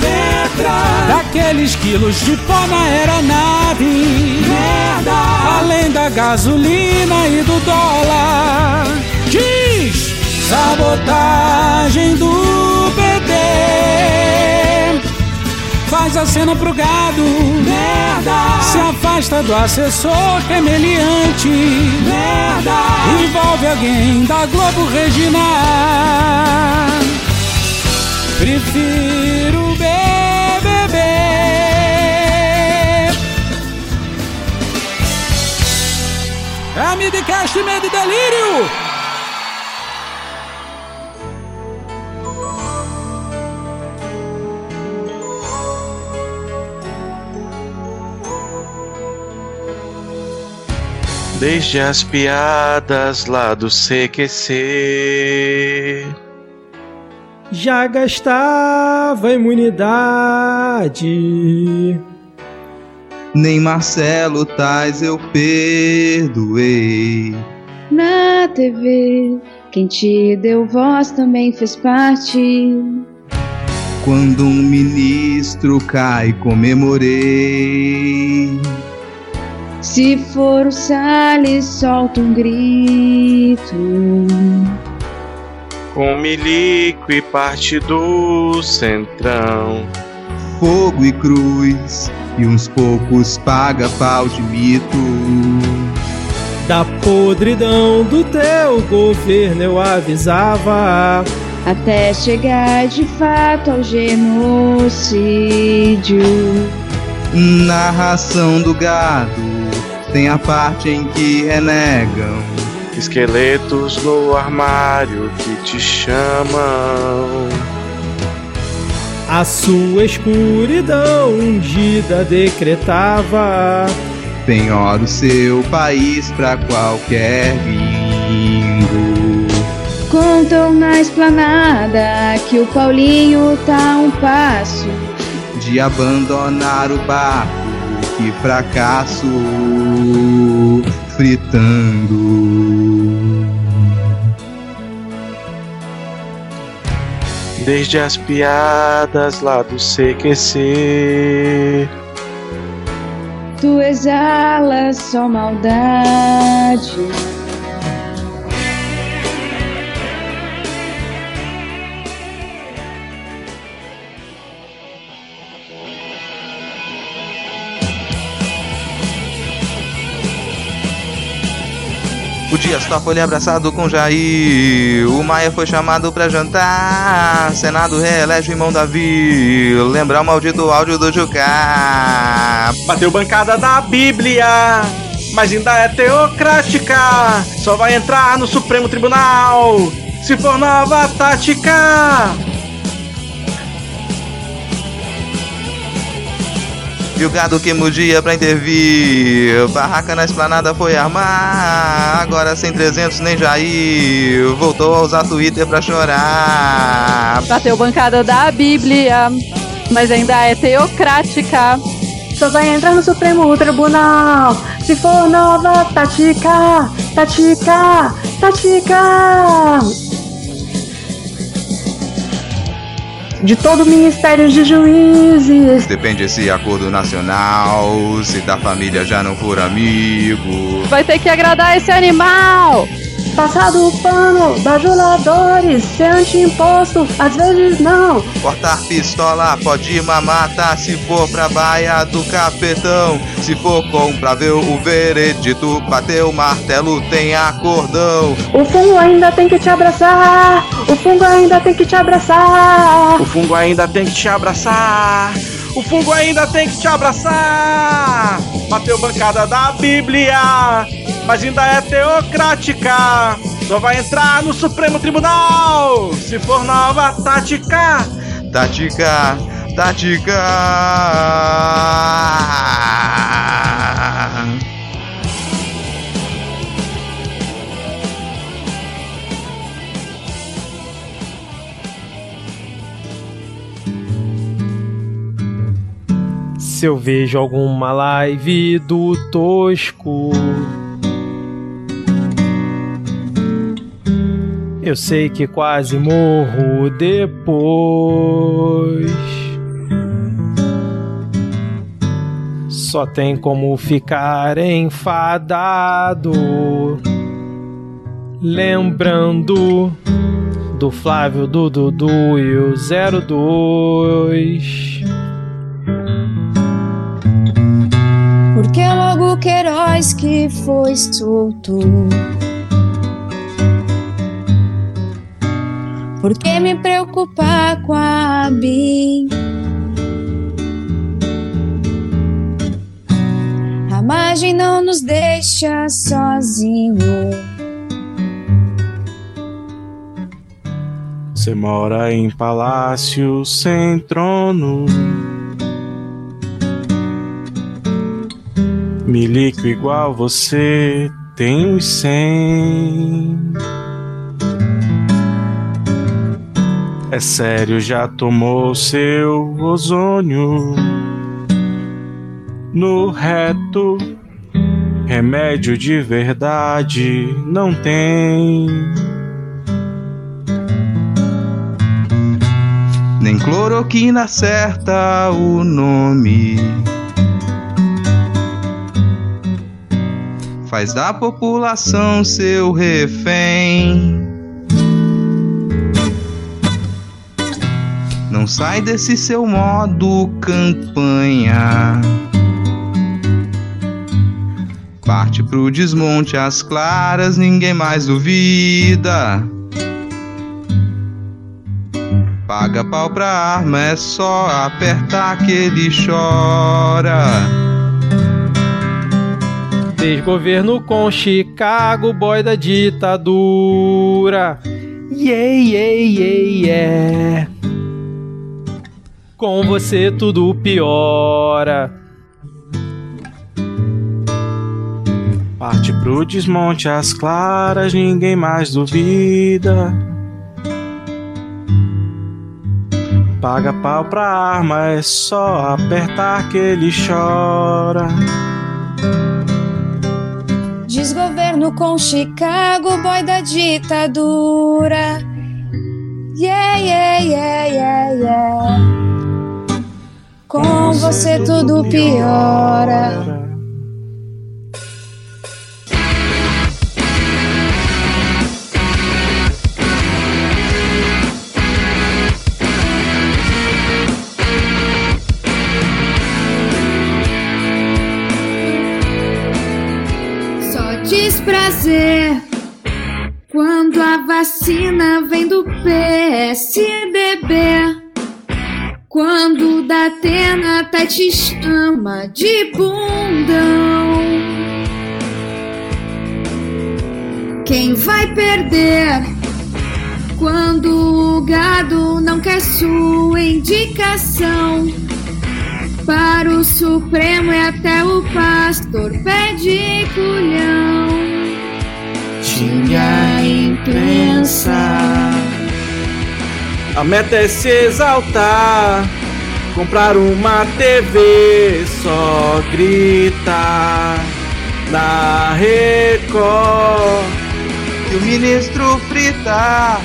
Petra. daqueles quilos de pó na aeronave, Merda. além da gasolina e do dólar. Diz sabotagem do PT faz a cena pro gado. Merda! Se afasta do assessor que é meliante. Merda! Envolve alguém da Globo Regina. Prefiro BBB. É a Midcast Medo e Delírio. Desde as piadas lá do CQC. Já gastava imunidade. Nem Marcelo Tais eu perdoei. Na TV, quem te deu voz também fez parte. Quando um ministro cai, comemorei. Se for o Salles, solta um grito. Com milico e parte do centrão. Fogo e cruz, e uns poucos paga pau de mito. Da podridão do teu governo eu avisava. Até chegar de fato ao genocídio. Narração do gado tem a parte em que renegam. Esqueletos no armário que te chamam. A sua escuridão ungida decretava. Penhora o seu país pra qualquer bingo. Contam na esplanada que o Paulinho tá um passo de abandonar o barco que fracasso fritando. Desde as piadas lá do CQC. Tu exalas só maldade. Dias Toffoli foi abraçado com Jair. O Maia foi chamado pra jantar. Senado reelege o irmão Davi. Lembrar o maldito áudio do Jucá. Bateu bancada da Bíblia, mas ainda é teocrática. Só vai entrar no Supremo Tribunal se for nova tática. E o gado que mudia pra intervir. Barraca na esplanada foi armar. Agora sem 300 nem Jair. Voltou a usar Twitter pra chorar. Bateu bancada da Bíblia, mas ainda é teocrática. Só vai entrar no Supremo Tribunal se for nova tática, tática, tática. De todo o Ministério de Juízes. Depende esse acordo nacional, se da família já não for amigo. Vai ter que agradar esse animal! Passado o pano, bajuladores, ser anti-imposto, às vezes não. Cortar pistola, pode mamata se for pra baia do capetão. Se for com pra ver o veredito, bater o martelo tem acordão. O fungo ainda tem que te abraçar, o fungo ainda tem que te abraçar. O fungo ainda tem que te abraçar. O fungo ainda tem que te abraçar. Bateu bancada da Bíblia, mas ainda é teocrática. Só vai entrar no Supremo Tribunal se for nova tática. Tática, tática. Se eu vejo alguma live do Tosco, eu sei que quase morro depois. Só tem como ficar enfadado, lembrando do Flávio, do Dudu e o 02. Porque logo Queiroz que foi solto. Por que me preocupar com a BIM? A margem não nos deixa sozinho. Você mora em palácio sem trono. Milico igual você tem uns cem. É sério, já tomou seu ozônio no reto. Remédio de verdade não tem. Nem cloroquina acerta o nome. Faz da população seu refém. Não sai desse seu modo campanha. Parte pro desmonte às claras, ninguém mais duvida. Paga pau pra arma, é só apertar que ele chora. Desgoverno com Chicago, boy da ditadura. Yeah, yeah, yeah, yeah. Com você tudo piora. Parte pro desmonte às claras, ninguém mais duvida. Paga pau pra arma, é só apertar que ele chora. Desgoverno com Chicago, boy da ditadura. Yeah, yeah, yeah, yeah, yeah. Com você tudo piora. Desprazer quando a vacina vem do PSDB. Quando da Atena até te chama de bundão. Quem vai perder? Quando o gado não quer sua indicação. Para o Supremo e até o pastor pede culhão. Tinha imprensa. A meta é se exaltar. Comprar uma TV, só grita na Record. E o ministro frita.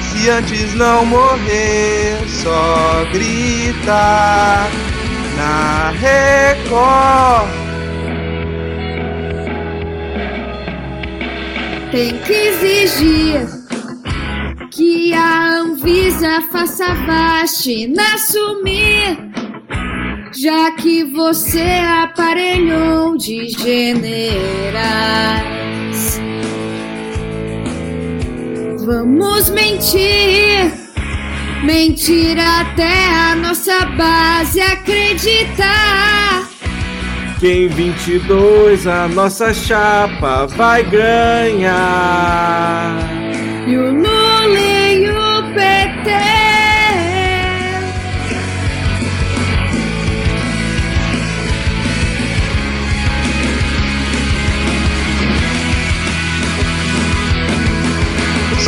Se antes não morrer, só grita na Record. Tem que exigir que a Anvisa faça vacina assumir, já que você aparelhou de generais. Vamos mentir, mentir até a nossa base acreditar. Que em 22 a nossa chapa vai ganhar. E o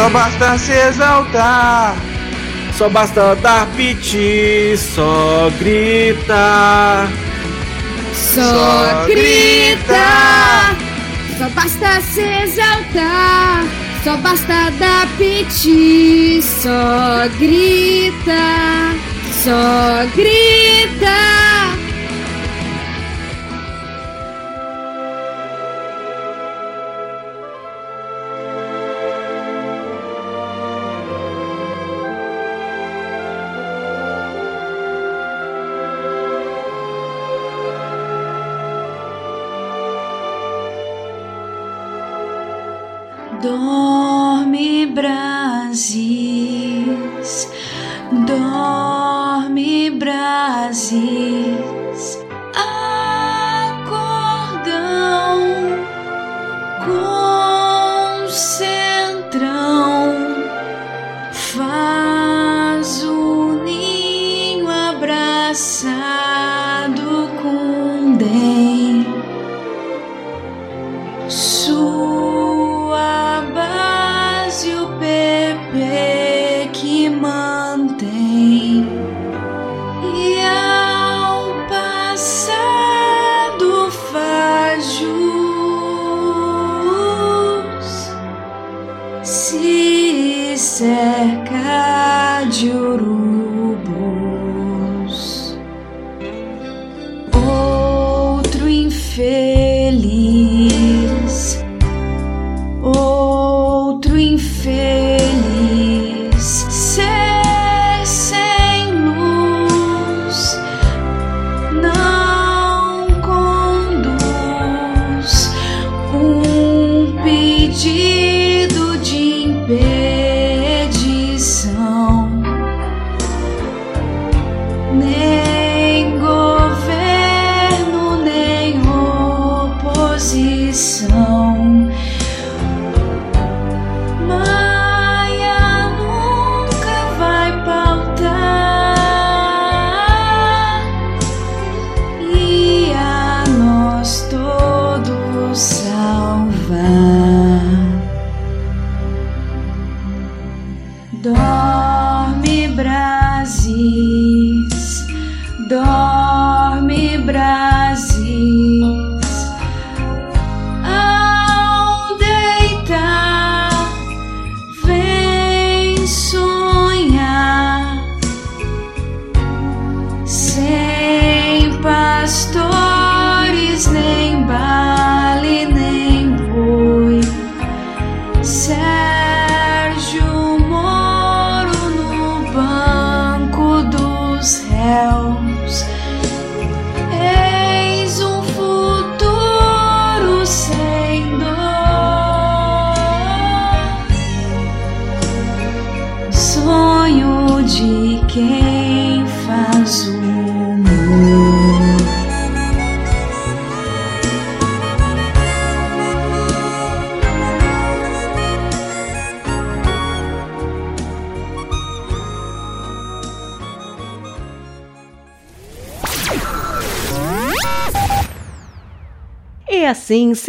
Só basta se exaltar. Só basta dar piti, só grita. Só grita. Só basta se exaltar. Só basta dar piti. Só grita. Só grita.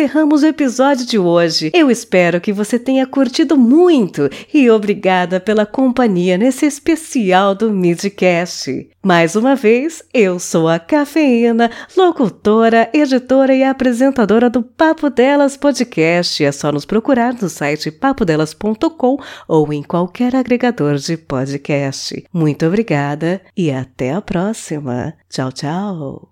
Encerramos o episódio de hoje. Eu espero que você tenha curtido muito e obrigada pela companhia nesse especial do Midcast. Mais uma vez, eu sou a Cafeína, locutora, editora e apresentadora do Papo Delas Podcast. É só nos procurar no site papodelas.com ou em qualquer agregador de podcast. Muito obrigada e até a próxima. Tchau, tchau.